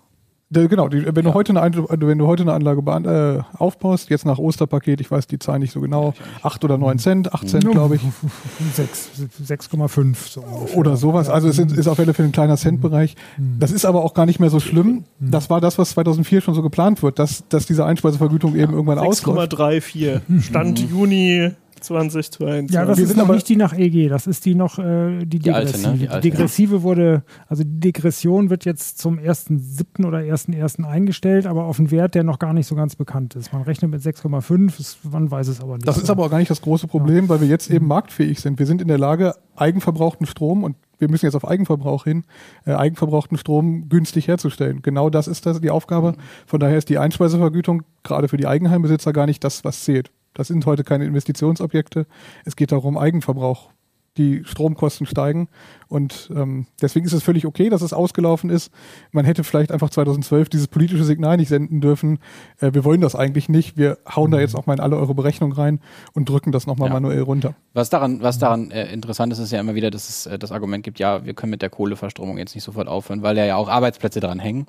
Der- Genau, die, wenn, du heute eine, Ein- wenn du heute eine Anlage äh, aufbaust, jetzt nach Osterpaket, ich weiß die Zahl nicht so genau, 8 oder 9 Cent, 8 Cent glaube ich, Sechs- 6,5 so ungefähr. oder sowas. Also es ist, auf alle Fälle ein kleiner Centbereich. Das ist aber auch gar nicht mehr so schlimm. Das war das, was 2004 schon so geplant wird, dass, dass diese Einspeisevergütung eben irgendwann ausläuft. 6,34. Stand Juni 2022. Ja, das Wir ist sind noch aber- nicht die nach EG, das ist die noch äh, die Die alte, degressive. ne? Die Die, alte, degressive wurde, also die Degression wird jetzt zum 1.7. oder 1.1. eingestellt, aber auf einen Wert, der noch gar nicht so ganz bekannt ist. Man rechnet mit 6,5, es- man weiß es aber nicht. Das ist aber auch gar nicht das große Problem, weil wir jetzt eben marktfähig sind. Wir sind in der Lage, eigenverbrauchten Strom und wir müssen jetzt auf Eigenverbrauch hin, äh, eigenverbrauchten Strom günstig herzustellen. Genau das ist das, die Aufgabe. Von daher ist die Einspeisevergütung gerade für die Eigenheimbesitzer gar nicht das, was zählt. Das sind heute keine Investitionsobjekte. Es geht darum, Eigenverbrauch. Die Stromkosten steigen und ähm, deswegen ist es völlig okay, dass es ausgelaufen ist. Man hätte vielleicht einfach 2012 dieses politische Signal nicht senden dürfen. Äh, wir wollen das eigentlich nicht. Wir hauen da jetzt auch mal in alle eure Berechnungen rein und drücken das nochmal Ja. manuell runter. Was daran, was daran äh, interessant ist, ist ja immer wieder, dass es äh, das Argument gibt, ja, wir können mit der Kohleverstromung jetzt nicht sofort aufhören, weil da ja auch Arbeitsplätze dran hängen.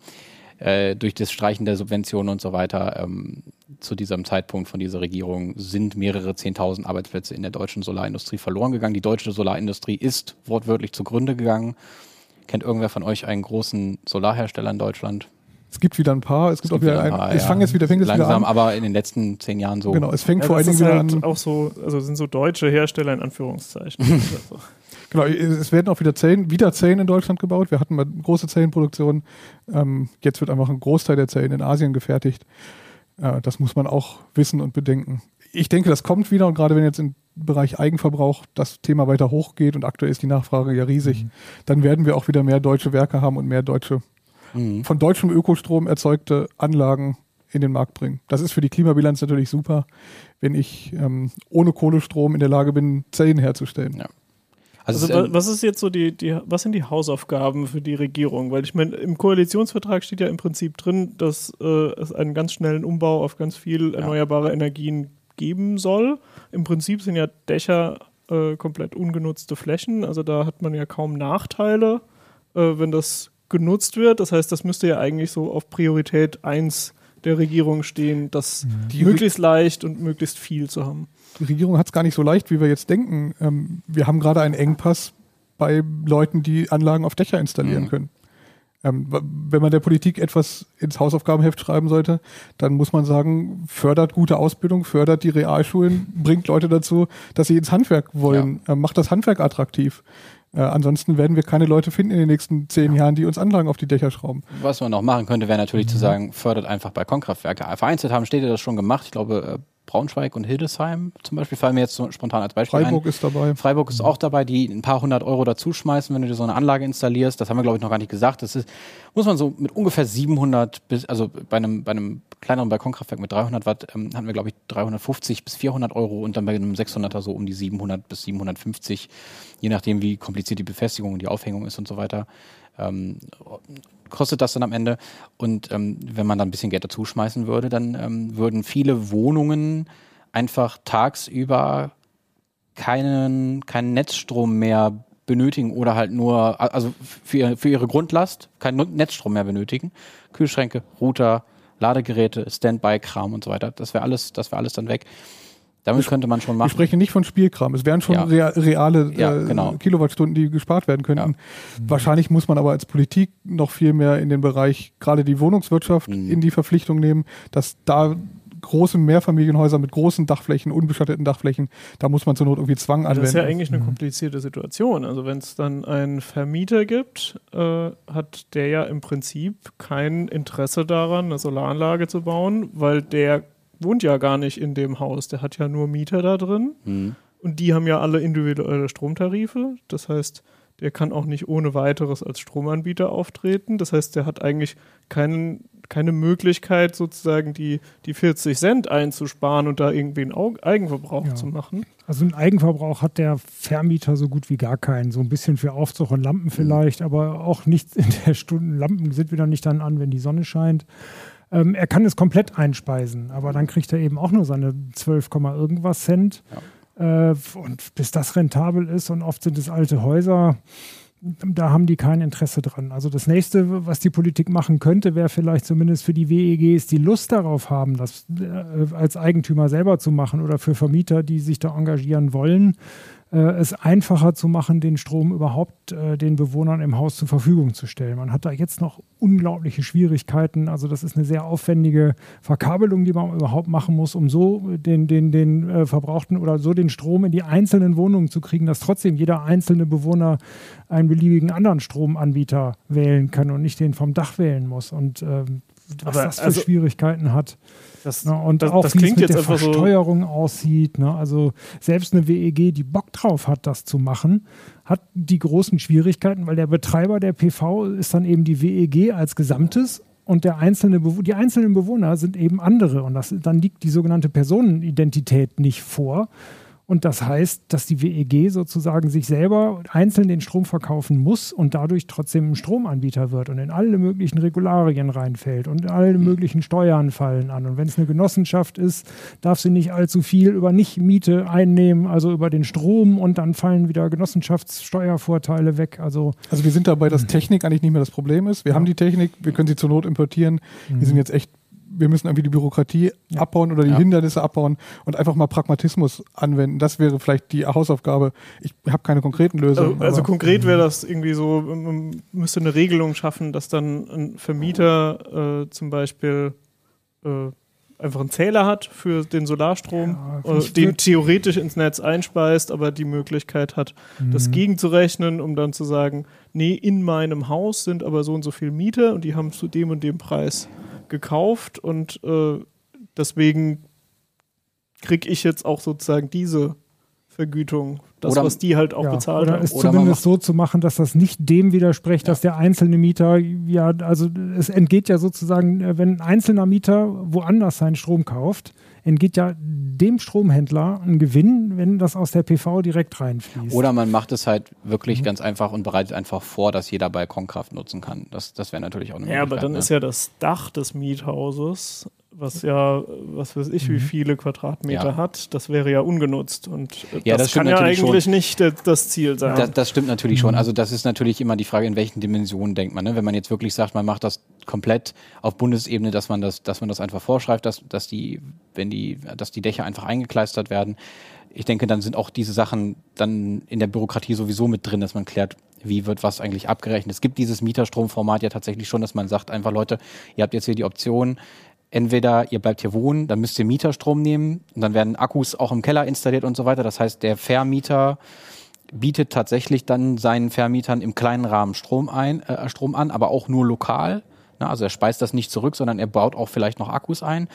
Äh, durch das Streichen der Subventionen und so weiter. Ähm, zu diesem Zeitpunkt von dieser Regierung sind mehrere Zehntausend Arbeitsplätze in der deutschen Solarindustrie verloren gegangen. Die deutsche Solarindustrie ist wortwörtlich zugrunde gegangen. Kennt irgendwer von euch einen großen Solarhersteller in Deutschland? Es gibt wieder ein paar. Es gibt, auch gibt wieder wieder ein paar, es ja. fangen jetzt wieder, fängt jetzt wieder Langsam, an. aber in den letzten zehn Jahren so. Genau, es fängt Ja, vor allen Dingen wieder halt an. auch so, also sind so deutsche Hersteller in Anführungszeichen. Genau, es werden auch wieder Zellen, wieder Zellen in Deutschland gebaut. Wir hatten mal große Zellenproduktion. Ähm, jetzt wird einfach ein Großteil der Zellen in Asien gefertigt. Äh, das muss man auch wissen und bedenken. ich denke, das kommt wieder und gerade wenn jetzt im Bereich Eigenverbrauch das Thema weiter hochgeht und aktuell ist die Nachfrage ja riesig, Mhm. dann werden wir auch wieder mehr deutsche Werke haben und mehr deutsche, Mhm. von deutschem Ökostrom erzeugte Anlagen in den Markt bringen. Das ist für die Klimabilanz natürlich super, wenn ich ähm, ohne Kohlestrom in der Lage bin, Zellen herzustellen. Ja. Also, Also, ähm, was ist jetzt so die, die, was sind die Hausaufgaben für die Regierung? Weil ich meine, im Koalitionsvertrag steht ja im Prinzip drin, dass äh, es einen ganz schnellen Umbau auf ganz viel erneuerbare Energien geben soll. Im Prinzip sind ja Dächer äh, komplett ungenutzte Flächen, also da hat man ja kaum Nachteile, äh, wenn das genutzt wird. Das heißt, das müsste ja eigentlich so auf Priorität 1 der Regierung stehen, das Die möglichst leicht und möglichst viel zu haben. Die Regierung hat es gar nicht so leicht, wie wir jetzt denken. Ähm, wir haben gerade einen Engpass bei Leuten, die Anlagen auf Dächer installieren Mhm. können. Ähm, wenn man der Politik etwas ins Hausaufgabenheft schreiben sollte, dann muss man sagen, fördert gute Ausbildung, fördert die Realschulen, bringt Leute dazu, dass sie ins Handwerk wollen, äh, macht das Handwerk attraktiv. Äh, ansonsten werden wir keine Leute finden in den nächsten zehn Jahren, die uns Anlagen auf die Dächer schrauben. Was man noch machen könnte, wäre natürlich Mhm. zu sagen, fördert einfach Balkonkraftwerke. Vereinzelt haben Städte das schon gemacht. Ich glaube, äh, Braunschweig und Hildesheim zum Beispiel fallen mir jetzt so spontan als Beispiel Freiburg ein. ist dabei. Freiburg ist auch dabei, die ein paar hundert Euro dazu schmeißen, wenn du dir so eine Anlage installierst. Das haben wir, glaube ich, noch gar nicht gesagt. Das ist, muss man so mit ungefähr 700 bis, also bei einem, bei einem kleineren Balkonkraftwerk mit 300 Watt ähm, hatten wir, glaube ich, 350 bis 400 Euro und dann bei einem 600er so um die 700 bis 750, je nachdem, wie kompliziert die Befestigung und die Aufhängung ist und so weiter. Ähm, kostet das dann am Ende. Und ähm, wenn man dann ein bisschen Geld dazu schmeißen würde, dann ähm, würden viele Wohnungen einfach tagsüber keinen, keinen Netzstrom mehr benötigen oder halt nur, also für, ihre- für ihre Grundlast keinen Netzstrom mehr benötigen. Kühlschränke, Router, Ladegeräte, Standby-Kram und so weiter. Das wäre alles, das wäre alles dann weg. Damit könnte man schon Ich machen. spreche nicht von Spielkram. Es wären schon Ja. rea reale Ja, äh, genau. Kilowattstunden, die gespart werden könnten. Wahrscheinlich muss man aber als Politik noch viel mehr in den Bereich, gerade die Wohnungswirtschaft, Mhm. in die Verpflichtung nehmen, dass da große Mehrfamilienhäuser mit großen Dachflächen, unbeschatteten Dachflächen, da muss man zur Not irgendwie Zwang Das anwenden. ist ja eigentlich eine komplizierte Situation. Also wenn es dann einen Vermieter gibt, äh, hat der ja im Prinzip kein Interesse daran, eine Solaranlage zu bauen, weil der wohnt ja gar nicht in dem Haus. Der hat ja nur Mieter da drin Mhm. und die haben ja alle individuelle Stromtarife. Das heißt, der kann auch nicht ohne weiteres als Stromanbieter auftreten. Das heißt, der hat eigentlich keinen, keine Möglichkeit, sozusagen die, die 40 Cent einzusparen und da irgendwie einen Au- Eigenverbrauch Ja. zu machen. Also einen Eigenverbrauch hat der Vermieter so gut wie gar keinen. So ein bisschen für Aufzug und Lampen vielleicht, aber auch nicht in der Stunde. Lampen sind wieder nicht dann an, wenn die Sonne scheint. Ähm, er kann es komplett einspeisen, aber dann kriegt er eben auch nur seine 12, Komma irgendwas Cent. Äh, und bis das rentabel ist und oft sind es alte Häuser, da haben die kein Interesse dran. Also das nächste, was die Politik machen könnte, wäre vielleicht zumindest für die WEGs, die Lust darauf haben, das äh, als Eigentümer selber zu machen oder für Vermieter, die sich da engagieren wollen, es einfacher zu machen, den Strom überhaupt äh, den Bewohnern im Haus zur Verfügung zu stellen. Man hat da jetzt noch unglaubliche Schwierigkeiten. Also das ist eine sehr aufwendige Verkabelung, die man überhaupt machen muss, um so den, den, den äh, verbrauchten oder so den Strom in die einzelnen Wohnungen zu kriegen, dass trotzdem jeder einzelne Bewohner einen beliebigen anderen Stromanbieter wählen kann und nicht den vom Dach wählen muss. Und ähm, was Aber das für also- Schwierigkeiten hat. Das, Ne? Und das, auch das wie es klingt mit jetzt der einfach so. Versteuerung aussieht. Ne? Also selbst eine WEG, die Bock drauf hat, das zu machen, hat die großen Schwierigkeiten, weil der Betreiber der PV ist dann eben die WEG als Gesamtes und der einzelne die einzelnen Bewohner sind eben andere. Und das, dann liegt die sogenannte Personenidentität nicht vor. Und das heißt, dass die WEG sozusagen sich selber einzeln den Strom verkaufen muss und dadurch trotzdem ein Stromanbieter wird und in alle möglichen Regularien reinfällt und alle möglichen Steuern fallen an. Und wenn es eine Genossenschaft ist, darf sie nicht allzu viel über Nicht-Miete einnehmen, also über den Strom und dann fallen wieder Genossenschaftssteuervorteile weg. Also Also wir sind dabei, dass Technik eigentlich nicht mehr das Problem ist. Wir haben die Technik, wir können sie zur Not importieren. Wir sind jetzt echt, wir müssen irgendwie die Bürokratie abbauen oder die Ja. Hindernisse abbauen und einfach mal Pragmatismus anwenden. Das wäre vielleicht die Hausaufgabe. Ich habe keine konkreten Lösungen. Also, also konkret wäre das irgendwie so, man müsste eine Regelung schaffen, dass dann ein Vermieter äh, zum Beispiel äh, einfach einen Zähler hat für den Solarstrom, Ja, äh, den theoretisch ins Netz einspeist, aber die Möglichkeit hat, das Mhm. gegenzurechnen, um dann zu sagen, nee, in meinem Haus sind aber so und so viel Mieter und die haben zu dem und dem Preis gekauft und äh, deswegen kriege ich jetzt auch sozusagen diese Vergütung, das, Oder- was die halt auch Ja, bezahlt oder haben. es Oder zumindest so zu machen, dass das nicht dem widerspricht, dass der einzelne Mieter, ja, also es entgeht ja sozusagen, äh, wenn ein einzelner Mieter woanders seinen Strom kauft, entgeht ja dem Stromhändler ein Gewinn, wenn das aus der PV direkt reinfließt. Oder man macht es halt Mhm. wirklich ganz einfach und bereitet einfach vor, dass jeder Balkonkraft nutzen kann. Das, das wäre natürlich auch eine Ja, aber Möglichkeit. dann ne? ist ja das Dach des Miethauses, was ja, was weiß ich, wie viele Quadratmeter Mhm. Ja. hat, das wäre ja ungenutzt. Und Ja, das, das kann ja eigentlich nicht de- das Ziel sein. Das, das stimmt natürlich Mhm. schon. Also das ist natürlich immer die Frage, in welchen Dimensionen denkt man. Ne? Wenn man jetzt wirklich sagt, man macht das komplett auf Bundesebene, dass man das, dass man das einfach vorschreibt, dass, dass die, wenn die, dass die Dächer einfach eingekleistert werden. Ich denke, dann sind auch diese Sachen dann in der Bürokratie sowieso mit drin, dass man klärt, wie wird was eigentlich abgerechnet. Es gibt dieses Mieterstromformat ja tatsächlich schon, dass man sagt einfach, Leute, ihr habt jetzt hier die Option, entweder ihr bleibt hier wohnen, dann müsst ihr Mieterstrom nehmen und dann werden Akkus auch im Keller installiert und so weiter. Das heißt, der Vermieter bietet tatsächlich dann seinen Vermietern im kleinen Rahmen Strom ein, äh, Strom an, aber auch nur lokal. Ne? Also er speist das nicht zurück, sondern er baut auch vielleicht noch Akkus ein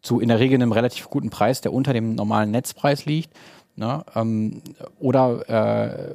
zu in der Regel einem relativ guten Preis, der unter dem normalen Netzpreis liegt. Ne? Ähm, oder äh,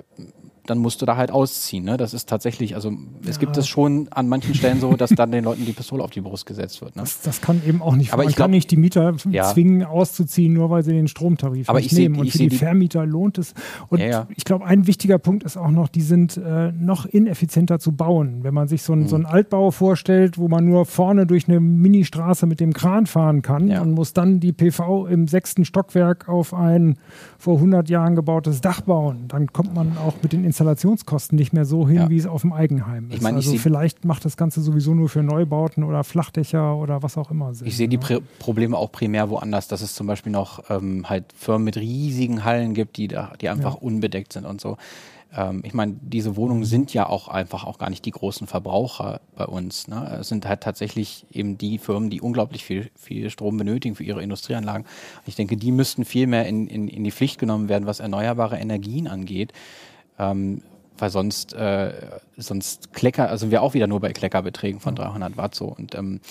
dann musst du da halt ausziehen. Ne? Das ist tatsächlich, also es gibt es schon an manchen Stellen so, dass dann den Leuten die Pistole auf die Brust gesetzt wird. Ne? das, das kann eben auch nicht. Aber man ich glaub- kann nicht die Mieter Ja. zwingen, auszuziehen, nur weil sie den Stromtarif Aber nicht ich seh- nehmen. Und ich für seh die, die- Vermieter lohnt es. Und Ja, ja. ich glaube, ein wichtiger Punkt ist auch noch, die sind äh, noch ineffizienter zu bauen. Wenn man sich so, ein, Mhm. so einen Altbau vorstellt, wo man nur vorne durch eine Ministraße mit dem Kran fahren kann Ja. und muss dann die PV im sechsten Stockwerk auf ein vor 100 Jahren gebautes Dach bauen, dann kommt man auch mit den Installationskosten nicht mehr so hin, Ja. wie es auf dem Eigenheim ist. Ich meine, ich also vielleicht macht das Ganze sowieso nur für Neubauten oder Flachdächer oder was auch immer Sinn. Ich sehe die ja. Prä Probleme auch primär woanders, dass es zum Beispiel noch ähm, halt Firmen mit riesigen Hallen gibt, die da, die einfach Ja. unbedeckt sind und so. Ähm, ich meine, diese Wohnungen sind ja auch einfach auch gar nicht die großen Verbraucher bei uns. Ne? Es sind halt tatsächlich eben die Firmen, die unglaublich viel, viel Strom benötigen für ihre Industrieanlagen. Und ich denke, die müssten viel mehr in, in, in die Pflicht genommen werden, was erneuerbare Energien angeht. Ähm, weil sonst, äh, sonst Klecker, also sind wir auch wieder nur bei Kleckerbeträgen von 300 Watt so. Und ähm,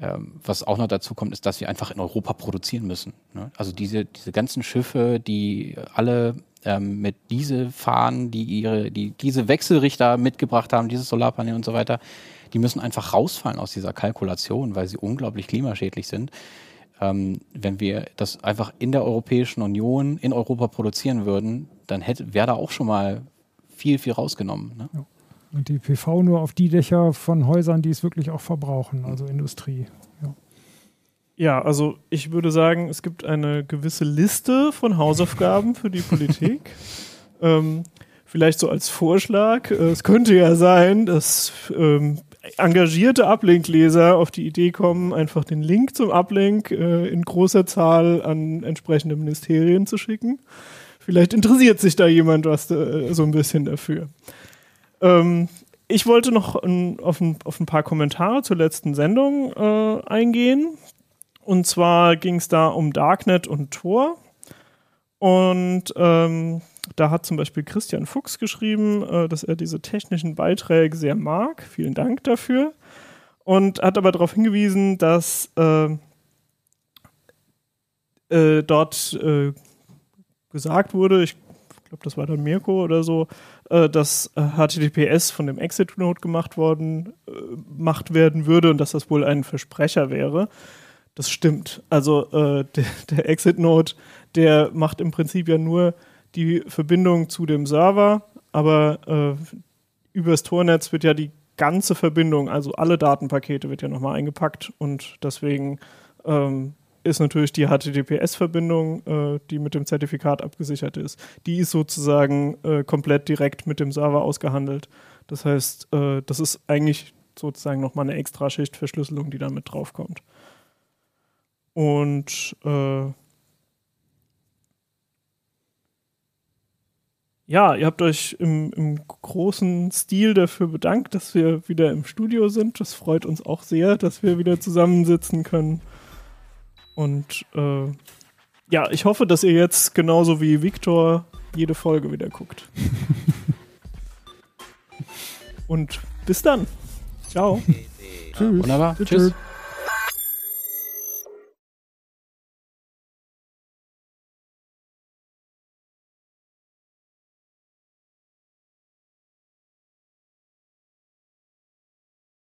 ähm, was auch noch dazu kommt, ist, dass wir einfach in Europa produzieren müssen. Ne? Also diese, diese ganzen Schiffe, die alle ähm, mit Diesel fahren, die ihre, die diese Wechselrichter mitgebracht haben, dieses Solarpanel und so weiter, die müssen einfach rausfallen aus dieser Kalkulation, weil sie unglaublich klimaschädlich sind. Ähm, wenn wir das einfach in der Europäischen Union, in Europa produzieren würden, dann hätte, wäre da auch schon mal viel, viel rausgenommen. Ne? Und die PV nur auf die Dächer von Häusern, die es wirklich auch verbrauchen, also Industrie. Ja. Ja, also ich würde sagen, es gibt eine gewisse Liste von Hausaufgaben für die Politik. ähm, vielleicht so als Vorschlag. Äh, Es könnte ja sein, dass ähm, engagierte Uplink-Leser auf die Idee kommen, einfach den Link zum Uplink äh, in großer Zahl an entsprechende Ministerien zu schicken. Vielleicht interessiert sich da jemand was äh, so ein bisschen dafür. Ähm, ich wollte noch ein, auf, ein, auf ein paar Kommentare zur letzten Sendung äh, eingehen. Und zwar ging es da um Darknet und Tor. Und ähm, da hat zum Beispiel Christian Fuchs geschrieben, äh, dass er diese technischen Beiträge sehr mag. Vielen Dank dafür. Und hat aber darauf hingewiesen, dass äh, äh, dort äh, gesagt wurde, ich glaube, das war dann Mirko oder so, äh, dass äh, HTTPS von dem Exit-Node gemacht worden, äh, gemacht werden würde und dass das wohl ein Versprecher wäre. Das stimmt. Also äh, der, der Exit-Node, der macht im Prinzip ja nur die Verbindung zu dem Server, aber äh, übers Tornetz wird ja die ganze Verbindung, also alle Datenpakete wird ja nochmal eingepackt und deswegen ähm, ist natürlich die HTTPS-Verbindung, äh, die mit dem Zertifikat abgesichert ist, die ist sozusagen äh, komplett direkt mit dem Server ausgehandelt. Das heißt, äh, das ist eigentlich sozusagen nochmal eine Extraschicht Verschlüsselung, die da mit draufkommt. Und äh, ja, ihr habt euch im, im großen Stil dafür bedankt, dass wir wieder im Studio sind. Das freut uns auch sehr, dass wir wieder zusammensitzen können. Und äh, ja, ich hoffe, dass ihr jetzt genauso wie Viktor jede Folge wieder guckt. Und bis dann. Ciao. Tschüss. Wunderbar. Tschüss. Tschüss. Tschüss.